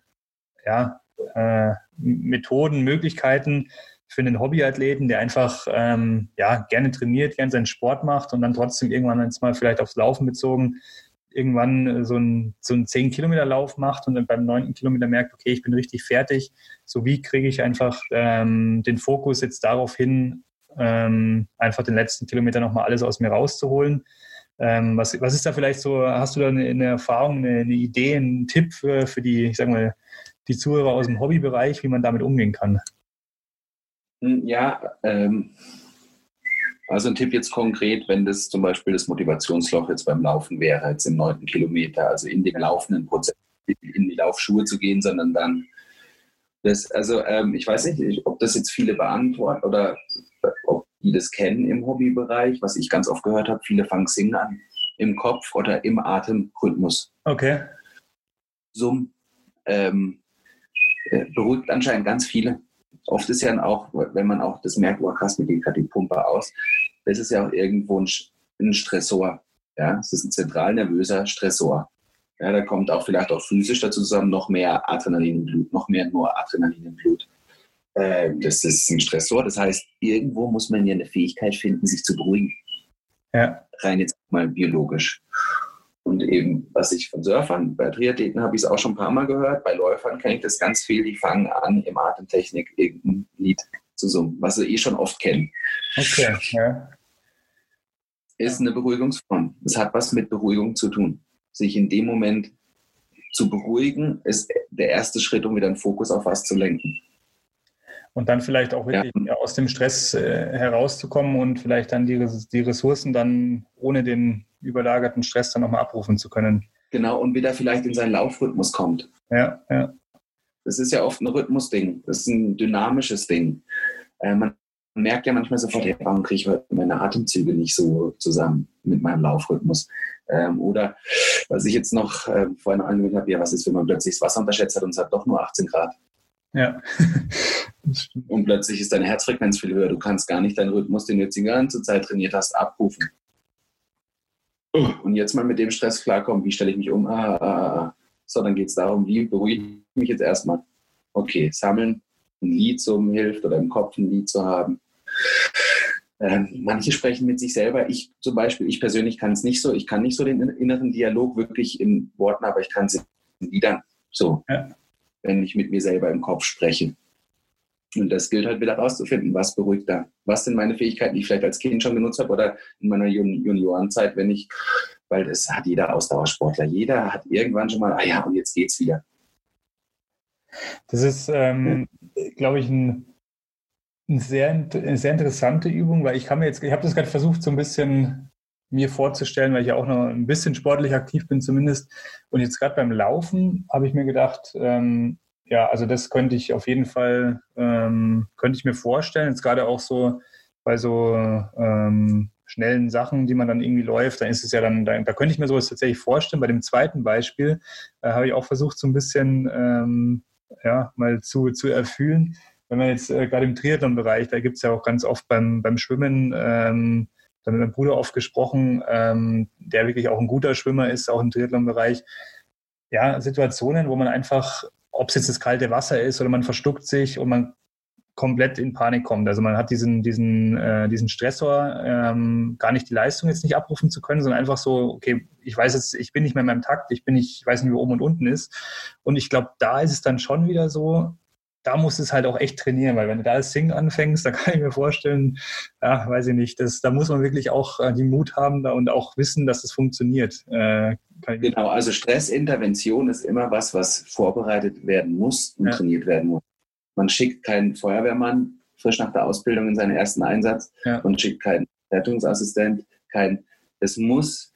ja, äh, Methoden, Möglichkeiten für einen Hobbyathleten, der einfach ähm, ja, gerne trainiert, gerne seinen Sport macht und dann trotzdem irgendwann jetzt mal vielleicht aufs Laufen bezogen irgendwann äh, so einen so 10-Kilometer-Lauf macht und dann beim neunten Kilometer merkt, okay, ich bin richtig fertig. So wie kriege ich einfach ähm, den Fokus jetzt darauf hin, ähm, einfach den letzten Kilometer nochmal alles aus mir rauszuholen. Ähm, was, was ist da vielleicht so, hast du da eine, eine Erfahrung, eine, eine, Idee, einen Tipp für, für die, ich sag mal, die Zuhörer aus dem Hobbybereich, wie man damit umgehen kann? Ja, ähm, Also ein Tipp jetzt konkret, wenn das zum Beispiel das Motivationsloch jetzt beim Laufen wäre, jetzt im neunten Kilometer, also in dem laufenden Prozess, in die Laufschuhe zu gehen, sondern dann das, also ähm, ich weiß nicht, ob das jetzt viele beantworten oder ob die das kennen im Hobbybereich, was ich ganz oft gehört habe, viele fangen Singen an im Kopf oder im Atemrhythmus. Okay. Summ ähm, äh, beruhigt anscheinend ganz viele. Oft ist ja auch, wenn man auch das merkt, oh krass, mir geht gerade die Pumpe aus, das ist ja auch irgendwo ein, ein Stressor. Ja, es ist ein zentral nervöser Stressor. Ja, da kommt auch vielleicht auch physisch dazu zusammen noch mehr Adrenalin im Blut, noch mehr nur Adrenalin im Blut. Äh, das ist ein Stressor. Das heißt, irgendwo muss man ja eine Fähigkeit finden, sich zu beruhigen. Ja. Rein jetzt mal biologisch. Und eben, was ich von Surfern, bei Triathleten habe ich es auch schon ein paar Mal gehört, bei Läufern kenne ich das ganz viel, die fangen an, im Atemtechnik irgendein Lied zu summen, was sie eh schon oft kennen. Okay, ja. Ist eine Beruhigungsform. Es hat was mit Beruhigung zu tun. Sich in dem Moment zu beruhigen, ist der erste Schritt, um wieder einen Fokus auf was zu lenken. Und dann vielleicht auch wirklich ja. aus dem Stress äh, herauszukommen und vielleicht dann die, die Ressourcen dann ohne den überlagerten Stress dann nochmal abrufen zu können. Genau, und wieder vielleicht in seinen Laufrhythmus kommt. Ja, ja. Das ist ja oft ein Rhythmusding. Das ist ein dynamisches Ding. Äh, man merkt ja manchmal sofort, hey, warum kriege ich heute meine Atemzüge nicht so zusammen mit meinem Laufrhythmus? Ähm, oder was ich jetzt noch äh, vorhin angewendet habe, ja, was ist, wenn man plötzlich das Wasser unterschätzt hat und es hat doch nur 18 Grad? Ja. und plötzlich ist deine Herzfrequenz viel höher. Du kannst gar nicht deinen Rhythmus, den du jetzt die ganze Zeit trainiert hast, abrufen. Und jetzt mal mit dem Stress klarkommen, wie stelle ich mich um? Ah, ah, ah. ah. So, dann geht es darum, wie beruhige ich mich jetzt erstmal? Okay, sammeln, ein Lied zum hilft oder im Kopf ein Lied zu haben. Ähm, manche sprechen mit sich selber. Ich zum Beispiel, ich persönlich kann es nicht so. Ich kann nicht so den inneren Dialog wirklich in Worten, aber ich kann es in Liedern. So. Ja wenn ich mit mir selber im Kopf spreche. Und das gilt halt wieder rauszufinden, was beruhigt da. Was sind meine Fähigkeiten, die ich vielleicht als Kind schon genutzt habe oder in meiner Juniorenzeit, wenn ich, weil das hat jeder Ausdauersportler. Jeder hat irgendwann schon mal, ah ja, und jetzt geht's wieder. Das ist, ähm, glaube ich, ein, ein sehr, eine sehr interessante Übung, weil ich kann mir jetzt, ich habe das gerade versucht, so ein bisschen mir vorzustellen, weil ich ja auch noch ein bisschen sportlich aktiv bin zumindest. Und jetzt gerade beim Laufen habe ich mir gedacht, ähm, ja, also das könnte ich auf jeden Fall, ähm, könnte ich mir vorstellen. Jetzt gerade auch so bei so ähm, schnellen Sachen, die man dann irgendwie läuft, dann ist es ja dann, da, da könnte ich mir sowas tatsächlich vorstellen. Bei dem zweiten Beispiel äh, habe ich auch versucht, so ein bisschen ähm, ja, mal zu, zu erfüllen. Wenn man jetzt äh, gerade im Triathlon-Bereich, da gibt es ja auch ganz oft beim, beim Schwimmen ähm, da mit meinem Bruder oft gesprochen, ähm, der wirklich auch ein guter Schwimmer ist, auch im Triathlon-Bereich. Ja, Situationen, wo man einfach, ob es jetzt das kalte Wasser ist oder man verstuckt sich und man komplett in Panik kommt. Also man hat diesen, diesen, äh, diesen Stressor, ähm, gar nicht die Leistung jetzt nicht abrufen zu können, sondern einfach so, okay, ich weiß jetzt, ich bin nicht mehr in meinem Takt, ich bin nicht, ich weiß nicht, wie oben und unten ist. Und ich glaube, da ist es dann schon wieder so, da musst du es halt auch echt trainieren, weil wenn du da als Sing anfängst, da kann ich mir vorstellen, ja, weiß ich nicht, das, da muss man wirklich auch äh, die Mut haben da und auch wissen, dass es das funktioniert. Äh, genau, also Stressintervention ist immer was, was vorbereitet werden muss und ja. trainiert werden muss. Man schickt keinen Feuerwehrmann frisch nach der Ausbildung in seinen ersten Einsatz ja. und schickt keinen Rettungsassistent, kein, es muss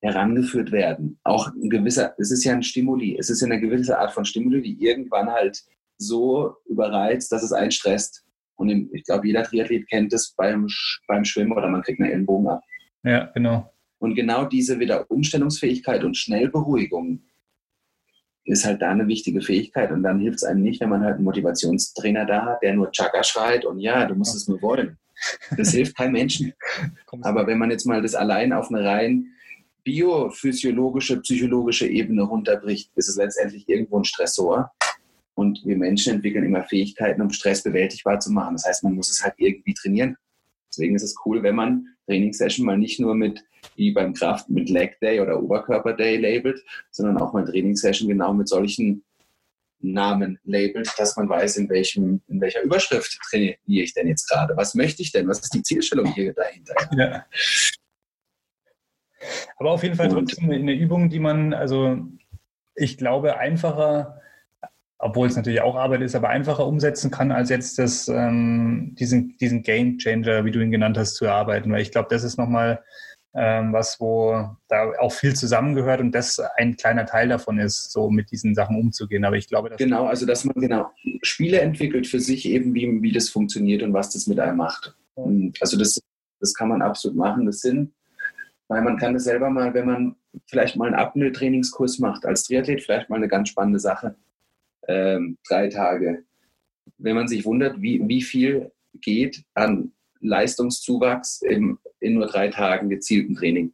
herangeführt werden. Auch ein gewisser, es ist ja ein Stimuli, es ist ja eine gewisse Art von Stimuli, die irgendwann halt so überreizt, dass es einen stresst. Und ich glaube, jeder Triathlet kennt es beim, beim Schwimmen oder man kriegt einen Ellenbogen ab. Ja, genau. Und genau diese wieder Umstellungsfähigkeit und Schnellberuhigung ist halt da eine wichtige Fähigkeit. Und dann hilft es einem nicht, wenn man halt einen Motivationstrainer da hat, der nur Chaka schreit und ja, du musst es nur wollen. Das hilft keinem Menschen. Aber wenn man jetzt mal das allein auf eine rein biophysiologische, psychologische Ebene runterbricht, ist es letztendlich irgendwo ein Stressor, und wir Menschen entwickeln immer Fähigkeiten, um Stress bewältigbar zu machen. Das heißt, man muss es halt irgendwie trainieren. Deswegen ist es cool, wenn man Trainingssession mal nicht nur mit, wie beim Kraft, mit Leg Day oder Oberkörper Day labelt, sondern auch mal Trainingssession genau mit solchen Namen labelt, dass man weiß, in, welchem, in welcher Überschrift trainiere ich denn jetzt gerade? Was möchte ich denn? Was ist die Zielstellung hier dahinter? Ja. Aber auf jeden Fall trotzdem eine Übung, die man, also ich glaube, einfacher obwohl es natürlich auch Arbeit ist, aber einfacher umsetzen kann, als jetzt das, ähm, diesen, diesen Game Changer, wie du ihn genannt hast, zu erarbeiten. Weil ich glaube, das ist nochmal ähm, was, wo da auch viel zusammengehört und das ein kleiner Teil davon ist, so mit diesen Sachen umzugehen. Aber ich glaube, dass genau, also dass man genau Spiele entwickelt für sich eben, wie, wie das funktioniert und was das mit einem macht. Also das, das kann man absolut machen. Das sind, weil man kann das selber mal, wenn man vielleicht mal einen Apnoe-Trainingskurs macht als Triathlet, vielleicht mal eine ganz spannende Sache. Ähm, drei Tage. Wenn man sich wundert, wie, wie viel geht an Leistungszuwachs im, in nur drei Tagen gezielten Training.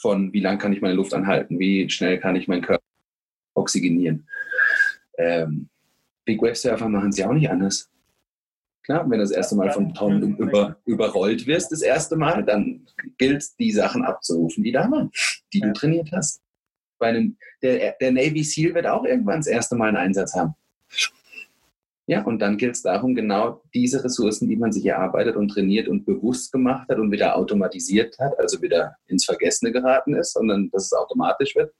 Von wie lang kann ich meine Luft anhalten, wie schnell kann ich meinen Körper oxygenieren. Ähm, Big Web Surfer machen ja auch nicht anders. Klar, wenn du das erste Mal von Tom über, überrollt wirst, das erste Mal, dann gilt es, die Sachen abzurufen, die da waren, die du trainiert hast. Bei einem, der, der Navy SEAL wird auch irgendwann das erste Mal einen Einsatz haben. Ja, und dann gilt es darum, genau diese Ressourcen, die man sich erarbeitet und trainiert und bewusst gemacht hat und wieder automatisiert hat, also wieder ins Vergessene geraten ist, sondern dass es automatisch wird,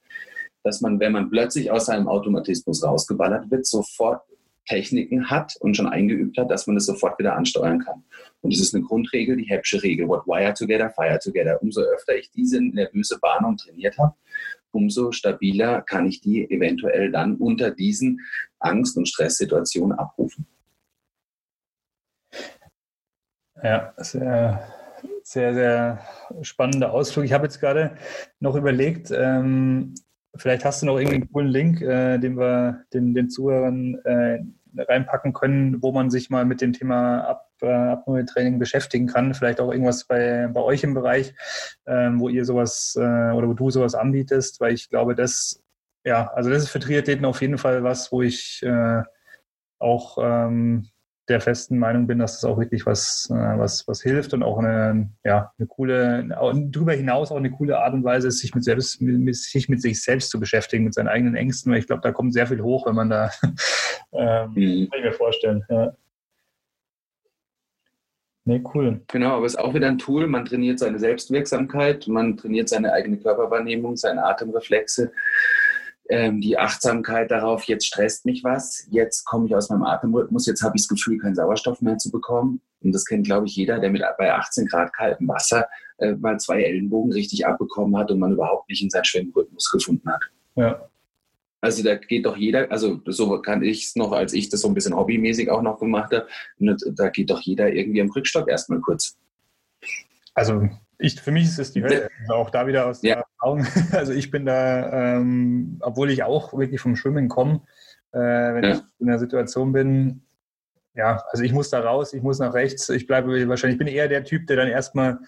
dass man, wenn man plötzlich aus seinem Automatismus rausgeballert wird, sofort Techniken hat und schon eingeübt hat, dass man das sofort wieder ansteuern kann. Und das ist eine Grundregel, die Hebsche Regel. What wire together, fire together. Umso öfter ich diese nervöse Bahnung trainiert habe, umso stabiler kann ich die eventuell dann unter diesen Angst- und Stresssituationen abrufen. Ja, sehr, sehr, sehr spannender Ausflug. Ich habe jetzt gerade noch überlegt, ähm, vielleicht hast du noch irgendeinen coolen Link, äh, den wir den, den Zuhörern äh, reinpacken können, wo man sich mal mit dem Thema Ab, äh, Apnoe-Training beschäftigen kann. Vielleicht auch irgendwas bei, bei euch im Bereich, ähm, wo ihr sowas äh, oder wo du sowas anbietest, weil ich glaube, das, ja, also das ist für Triathleten auf jeden Fall was, wo ich äh, auch ähm, der festen Meinung bin, dass das auch wirklich was, äh, was, was hilft und auch eine, ja, eine coole, darüber hinaus auch eine coole Art und Weise ist, sich mit, selbst, mit, sich mit sich selbst zu beschäftigen, mit seinen eigenen Ängsten, weil ich glaube, da kommt sehr viel hoch, wenn man da, ähm, mhm. kann ich mir vorstellen. Ja. Nee, cool. Genau, aber es ist auch wieder ein Tool. Man trainiert seine Selbstwirksamkeit, man trainiert seine eigene Körperwahrnehmung, seine Atemreflexe ähm, die Achtsamkeit darauf, jetzt stresst mich was, jetzt komme ich aus meinem Atemrhythmus, jetzt habe ich das Gefühl, keinen Sauerstoff mehr zu bekommen. Und das kennt, glaube ich, jeder, der mit bei 18 Grad kaltem Wasser äh, mal zwei Ellenbogen richtig abbekommen hat und man überhaupt nicht in seinen Schwimmrhythmus gefunden hat. Ja. Also da geht doch jeder, also so kann ich es noch, als ich das so ein bisschen hobbymäßig auch noch gemacht habe, da geht doch jeder irgendwie am Rückstock erstmal kurz. Also ich, für mich ist es die Hölle. Also auch da wieder aus ja. der Erfahrung. Also ich bin da, ähm, obwohl ich auch wirklich vom Schwimmen komme, äh, wenn ja. ich in der Situation bin, ja, also ich muss da raus, ich muss nach rechts, ich bleibe wahrscheinlich, ich bin eher der Typ, der dann erstmal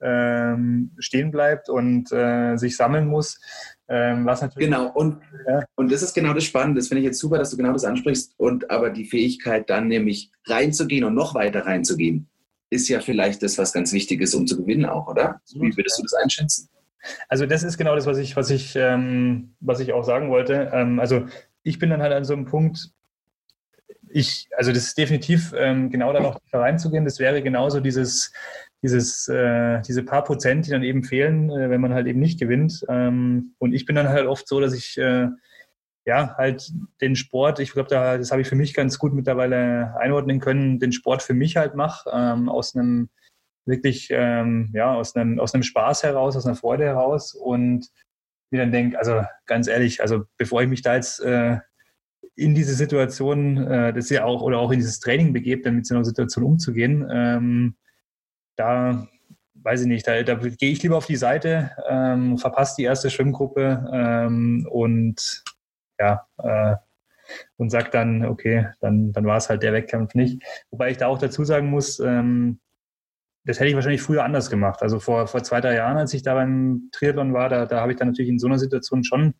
ähm, stehen bleibt und äh, sich sammeln muss. Ähm, was natürlich genau, und, ja. und das ist genau das Spannende. Das finde ich jetzt super, dass du genau das ansprichst. Und aber die Fähigkeit, dann nämlich reinzugehen und noch weiter reinzugehen ist ja vielleicht das, was ganz wichtig ist, um zu gewinnen auch, oder? Wie würdest du das einschätzen? Also das ist genau das, was ich, was ich, ähm, was ich auch sagen wollte. Ähm, also ich bin dann halt an so einem Punkt, ich, also das ist definitiv ähm, genau da noch reinzugehen. Das wäre genauso dieses, dieses, äh, diese paar Prozent, die dann eben fehlen, äh, wenn man halt eben nicht gewinnt. Ähm, und ich bin dann halt oft so, dass ich äh, ja, halt den Sport, ich glaube, da, das habe ich für mich ganz gut mittlerweile einordnen können, den Sport für mich halt mache, ähm, aus einem wirklich, ähm, ja, aus einem, aus einem Spaß heraus, aus einer Freude heraus und mir dann denke, also ganz ehrlich, also bevor ich mich da jetzt äh, in diese Situation, äh, das ja auch, oder auch in dieses Training begebe, dann mit so einer Situation umzugehen, ähm, da weiß ich nicht, da, da gehe ich lieber auf die Seite, ähm, verpasse die erste Schwimmgruppe ähm, und ja, äh, und sagt dann, okay, dann, dann war es halt der Wettkampf nicht. Wobei ich da auch dazu sagen muss, ähm, das hätte ich wahrscheinlich früher anders gemacht. Also vor, vor zwei, drei Jahren, als ich da beim Triathlon war, da, da habe ich dann natürlich in so einer Situation schon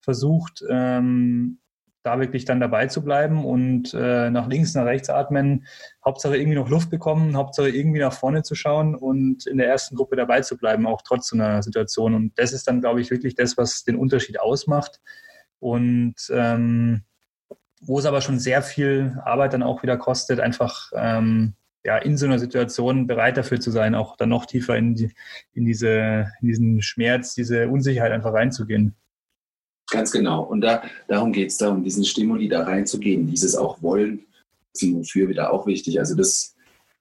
versucht, ähm, da wirklich dann dabei zu bleiben und äh, nach links, nach rechts atmen, Hauptsache irgendwie noch Luft bekommen, Hauptsache irgendwie nach vorne zu schauen und in der ersten Gruppe dabei zu bleiben, auch trotz so einer Situation. Und das ist dann, glaube ich, wirklich das, was den Unterschied ausmacht. Und ähm, wo es aber schon sehr viel Arbeit dann auch wieder kostet, einfach ähm, ja, in so einer Situation bereit dafür zu sein, auch dann noch tiefer in, die, in, diese, in diesen Schmerz, diese Unsicherheit einfach reinzugehen. Ganz genau. Und da, darum geht es darum, diesen Stimuli da reinzugehen, dieses auch Wollen, wofür wieder auch wichtig. Also das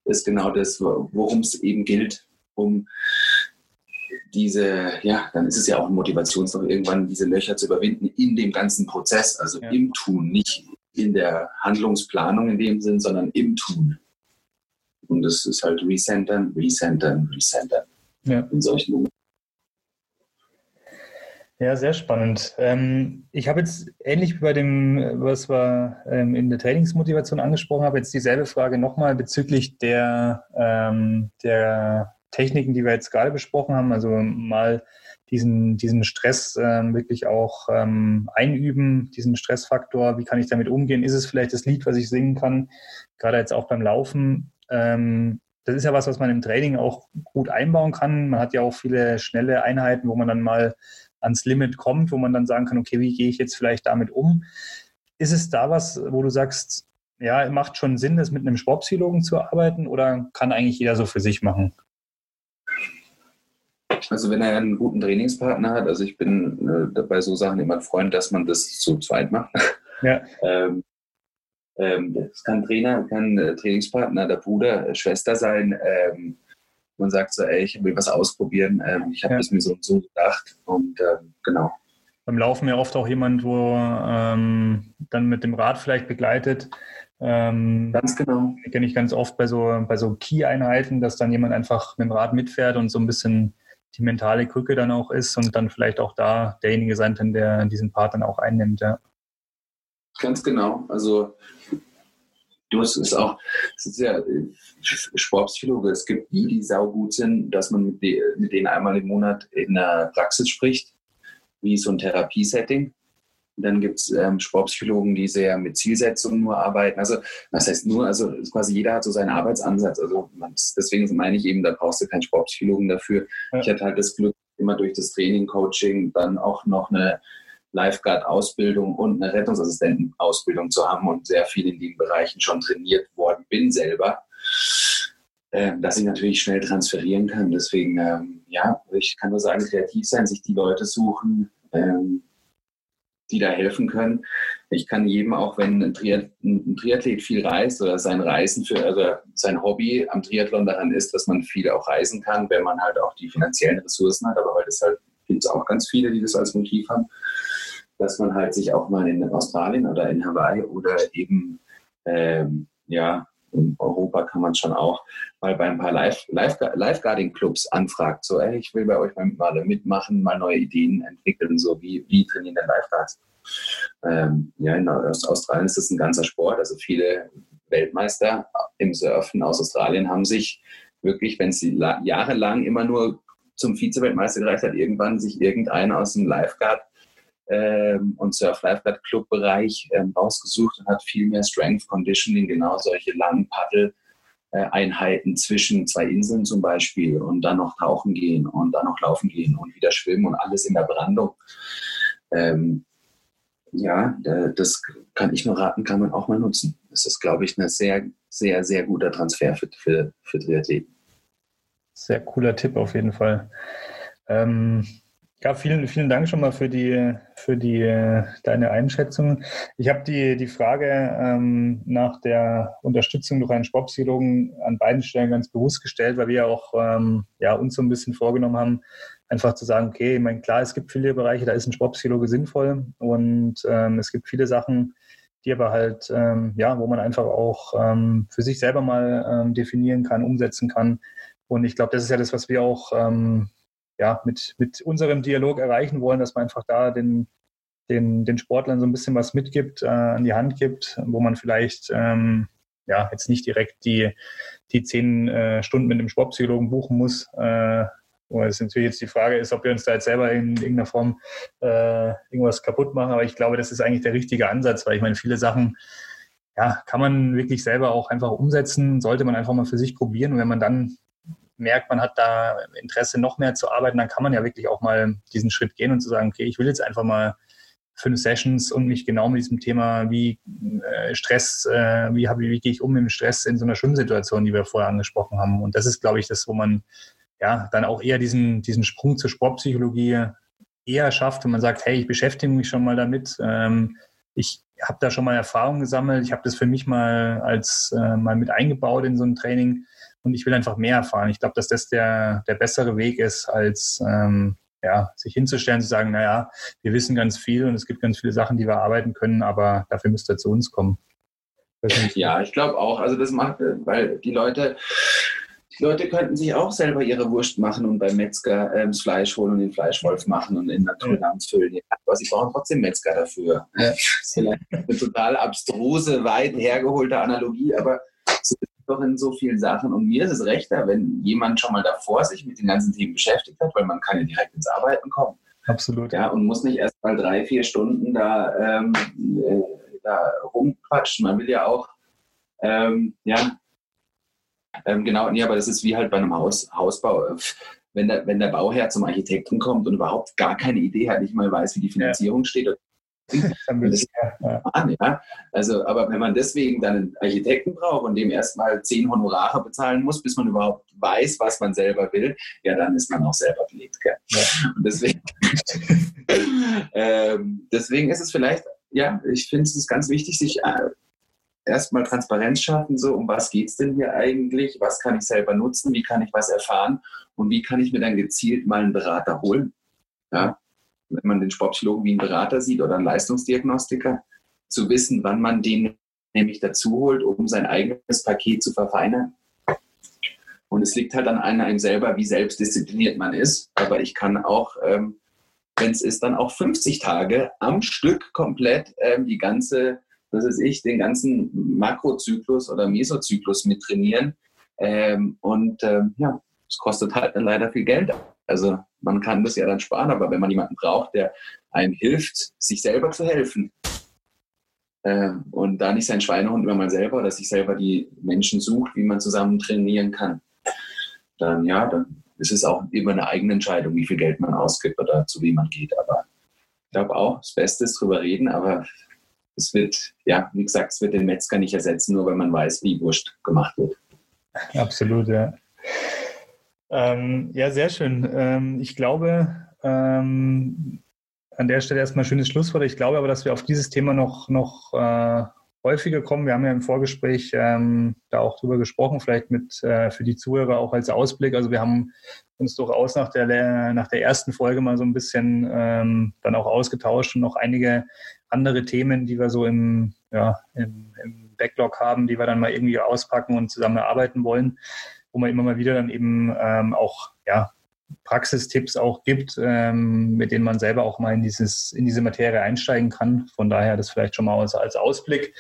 ist genau das, worum es eben gilt, um diese, ja, dann ist es ja auch ein Motivationsloch, irgendwann diese Löcher zu überwinden in dem ganzen Prozess, also ja. im Tun, nicht in der Handlungsplanung in dem Sinn, sondern im Tun. Und das ist halt Recentern, Recentern, Recentern ja. in solchen Momenten. Ja, sehr spannend. Ähm, ich habe jetzt ähnlich wie bei dem, was wir ähm, in der Trainingsmotivation angesprochen haben, jetzt dieselbe Frage nochmal bezüglich der, ähm, der Techniken, die wir jetzt gerade besprochen haben. Also mal diesen, diesen Stress ähm, wirklich auch ähm, einüben, diesen Stressfaktor. Wie kann ich damit umgehen? Ist es vielleicht das Lied, was ich singen kann? Gerade jetzt auch beim Laufen. Ähm, das ist ja was, was man im Training auch gut einbauen kann. Man hat ja auch viele schnelle Einheiten, wo man dann mal ans Limit kommt, wo man dann sagen kann, okay, wie gehe ich jetzt vielleicht damit um? Ist es da was, wo du sagst, ja, macht schon Sinn, das mit einem Sportpsychologen zu arbeiten oder kann eigentlich jeder so für sich machen? Also wenn er einen guten Trainingspartner hat, also ich bin äh, bei so Sachen immer ein Freund, dass man das zu zweit macht. Ja. ähm, ähm, das kann Trainer, kann äh, Trainingspartner, der Bruder, äh, Schwester sein. Ähm, man sagt so, ey, ich will was ausprobieren, ähm, ich habe ja. das mir so und so gedacht und ähm, genau. Beim Laufen ja oft auch jemand, wo ähm, dann mit dem Rad vielleicht begleitet. Ähm, ganz genau. Kenne ich ganz oft bei so, bei so Key-Einheiten, dass dann jemand einfach mit dem Rad mitfährt und so ein bisschen die mentale Krücke dann auch ist und dann vielleicht auch da derjenige sein kann, der diesen Part dann auch einnimmt. Ja. Ganz genau. Also du hast es auch, es ist ja Sportpsychologe, es gibt die, die saugut sind, dass man mit, die, mit denen einmal im Monat in der Praxis spricht, wie so ein Therapiesetting. Dann gibt es ähm, Sportpsychologen, die sehr mit Zielsetzungen nur arbeiten. Also, was heißt nur? Also, quasi jeder hat so seinen Arbeitsansatz. Also, deswegen meine ich eben, da brauchst du keinen Sportpsychologen dafür. Ja. Ich hatte halt das Glück, immer durch das Training, Coaching, dann auch noch eine Lifeguard-Ausbildung und eine Rettungsassistenten-Ausbildung zu haben und sehr viel in den Bereichen schon trainiert worden bin selber, äh, dass ich natürlich schnell transferieren kann. Deswegen, ähm, ja, ich kann nur sagen, kreativ sein, sich die Leute suchen, ähm, die da helfen können. Ich kann jedem, auch wenn ein, Triathlet viel reist oder sein Reisen für, also sein Hobby am Triathlon daran ist, dass man viel auch reisen kann, wenn man halt auch die finanziellen Ressourcen hat. Aber heute halt, gibt es auch ganz viele, die das als Motiv haben dass man halt sich auch mal in Australien oder in Hawaii oder eben ähm, ja in Europa kann man schon auch mal bei ein paar Lifeguarding-Clubs anfragt, so, ey, ich will bei euch mal mitmachen, mal neue Ideen entwickeln, so wie, wie trainieren denn Lifeguards? Ähm, ja, in Australien ist das ein ganzer Sport, also viele Weltmeister im Surfen aus Australien haben sich wirklich, wenn sie jahrelang immer nur zum Vize-Weltmeister gereicht hat, irgendwann sich irgendeiner aus dem Lifeguard ähm, und Surf Lifeguard Club Bereich ähm, rausgesucht und hat viel mehr Strength Conditioning, genau solche langen Paddel. Einheiten zwischen zwei Inseln zum Beispiel und dann noch tauchen gehen und dann noch laufen gehen und wieder schwimmen und alles in der Brandung. Ähm, ja, das kann ich nur raten, kann man auch mal nutzen. Das ist, glaube ich, ein sehr, sehr, sehr guter Transfer für, für, für Triathleten. Sehr cooler Tipp auf jeden Fall. Ähm, ja, vielen, vielen Dank schon mal für die, für die, deine Einschätzung. Ich habe die, die Frage ähm, nach der Unterstützung durch einen Sportpsychologen an beiden Stellen ganz bewusst gestellt, weil wir auch ähm, ja, uns so ein bisschen vorgenommen haben, einfach zu sagen, okay, ich meine, klar, es gibt viele Bereiche, da ist ein Sportpsychologe sinnvoll und ähm, es gibt viele Sachen, die aber halt, ähm, ja, wo man einfach auch ähm, für sich selber mal ähm, definieren kann, umsetzen kann. Und ich glaube, das ist ja das, was wir auch ähm, ja, mit, mit unserem Dialog erreichen wollen, dass man einfach da den, den, den Sportlern so ein bisschen was mitgibt, äh, an die Hand gibt, wo man vielleicht ähm, ja jetzt nicht direkt die, die zehn äh, Stunden mit einem Sportpsychologen buchen muss. Äh, es natürlich jetzt die Frage ist, ob wir uns da jetzt selber in irgendeiner Form äh, irgendwas kaputt machen. Aber ich glaube, das ist eigentlich der richtige Ansatz, weil ich meine, viele Sachen ja, kann man wirklich selber auch einfach umsetzen, sollte man einfach mal für sich probieren. Und wenn man dann merkt, man hat da Interesse, noch mehr zu arbeiten, dann kann man ja wirklich auch mal diesen Schritt gehen und zu sagen, okay, ich will jetzt einfach mal fünf Sessions und mich genau mit diesem Thema, wie äh, Stress, äh, wie, hab, wie gehe ich um mit dem Stress in so einer Schwimmsituation, die wir vorher angesprochen haben. Und das ist, glaube ich, das, wo man ja dann auch eher diesen, diesen Sprung zur Sportpsychologie eher schafft, wenn man sagt, hey, ich beschäftige mich schon mal damit. Ähm, ich habe da schon mal Erfahrungen gesammelt. Ich habe das für mich mal als äh, mal mit eingebaut in so ein Training und ich will einfach mehr erfahren. Ich glaube, dass das der, der bessere Weg ist, als ähm, ja, sich hinzustellen, zu sagen, naja, wir wissen ganz viel und es gibt ganz viele Sachen, die wir arbeiten können, aber dafür müsst ihr zu uns kommen. Ja, ich glaube auch. Also das macht, weil die Leute, die Leute könnten sich auch selber ihre Wurst machen und beim Metzger ähm, das Fleisch holen und den Fleischwolf machen und in Naturlands füllen. Aber sie brauchen trotzdem Metzger dafür. Ja. Das ist vielleicht eine total abstruse, weit hergeholte Analogie, aber so ist doch in so vielen Sachen. Und mir ist es rechter, wenn jemand schon mal davor sich mit den ganzen Themen beschäftigt hat, weil man kann ja direkt ins Arbeiten kommen. Absolut. Ja, und muss nicht erst mal drei, vier Stunden da, ähm, äh, da rumquatschen. Man will ja auch, ähm, ja, ähm, genau, nee, aber das ist wie halt bei einem Haus, Hausbau. Wenn der, wenn der Bauherr zum Architekten kommt und überhaupt gar keine Idee hat, nicht mal weiß, wie die Finanzierung ja. steht, dann das. An, ja. Also, aber wenn man deswegen dann einen Architekten braucht und dem erstmal zehn Honorare bezahlen muss, bis man überhaupt weiß, was man selber will, ja, dann ist man auch selber belegt. Ja. Und deswegen, ähm, deswegen ist es vielleicht, ja, ich finde es ist ganz wichtig, sich äh, erstmal Transparenz schaffen, so um was geht es denn hier eigentlich, was kann ich selber nutzen, wie kann ich was erfahren und wie kann ich mir dann gezielt mal einen Berater holen. Ja? Wenn man den Sportpsychologen wie einen Berater sieht oder einen Leistungsdiagnostiker, zu wissen, wann man den nämlich dazu holt, um sein eigenes Paket zu verfeinern. Und es liegt halt an einem selber, wie selbstdiszipliniert man ist. Aber ich kann auch, ähm, wenn es ist, dann auch 50 Tage am Stück komplett ähm, die ganze was weiß ich, den ganzen Makrozyklus oder Mesozyklus mit trainieren. Ähm, und ähm, ja, es kostet halt dann leider viel Geld. Also man kann das ja dann sparen, aber wenn man jemanden braucht, der einem hilft, sich selber zu helfen äh, und da nicht sein Schweinehund immer mal selber, dass sich selber die Menschen sucht, wie man zusammen trainieren kann, dann ja, dann ist es auch immer eine eigene Entscheidung, wie viel Geld man ausgibt oder zu wem man geht. Aber ich glaube auch, das Beste ist drüber reden, aber es wird, ja, wie gesagt, es wird den Metzger nicht ersetzen, nur wenn man weiß, wie Wurst gemacht wird. Absolut, ja. Ähm, ja, sehr schön. Ähm, ich glaube, ähm, an der Stelle erstmal ein schönes Schlusswort. Ich glaube aber, dass wir auf dieses Thema noch, noch äh, häufiger kommen. Wir haben ja im Vorgespräch ähm, da auch drüber gesprochen, vielleicht mit äh, für die Zuhörer auch als Ausblick. Also wir haben uns durchaus nach der, nach der ersten Folge mal so ein bisschen ähm, dann auch ausgetauscht und noch einige andere Themen, die wir so im, ja, im, im Backlog haben, die wir dann mal irgendwie auspacken und zusammen erarbeiten wollen, wo man immer mal wieder dann eben ähm, auch ja, Praxistipps auch gibt, ähm, mit denen man selber auch mal in, dieses, in diese Materie einsteigen kann. Von daher das vielleicht schon mal als, als Ausblick.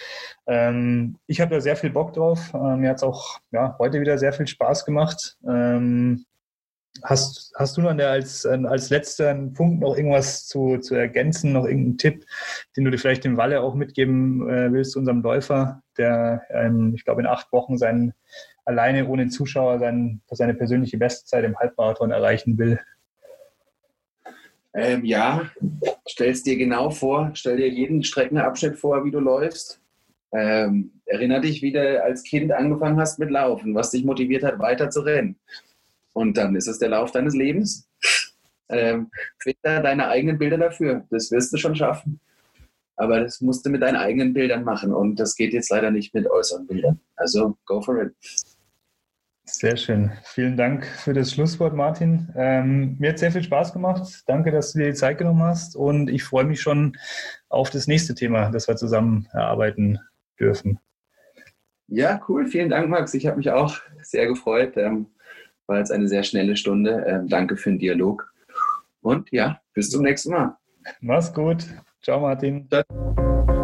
Ähm, ich habe da sehr viel Bock drauf. Ähm, mir hat es auch ja, heute wieder sehr viel Spaß gemacht. Ähm, Hast, hast du noch als, als letzten Punkt noch irgendwas zu, zu ergänzen, noch irgendeinen Tipp, den du dir vielleicht dem Walle auch mitgeben äh, willst, unserem Läufer, der, ähm, ich glaube, in acht Wochen seinen, alleine ohne Zuschauer sein, seine persönliche Bestzeit im Halbmarathon erreichen will? Ähm, ja, stell es dir genau vor, stell dir jeden Streckenabschnitt vor, wie du läufst. Ähm, erinner dich, wie du als Kind angefangen hast mit Laufen, was dich motiviert hat, weiter zu rennen. Und dann ist es der Lauf deines Lebens. Ähm, finde deine eigenen Bilder dafür. Das wirst du schon schaffen. Aber das musst du mit deinen eigenen Bildern machen. Und das geht jetzt leider nicht mit äußeren Bildern. Also go for it. Sehr schön. Vielen Dank für das Schlusswort, Martin. Ähm, mir hat sehr viel Spaß gemacht. Danke, dass du dir die Zeit genommen hast. Und ich freue mich schon auf das nächste Thema, das wir zusammen erarbeiten dürfen. Ja, cool. Vielen Dank, Max. Ich habe mich auch sehr gefreut. Ähm, war jetzt eine sehr schnelle Stunde. Ähm, danke für den Dialog. Und ja, bis zum nächsten Mal. Mach's gut. Ciao, Martin. Ciao.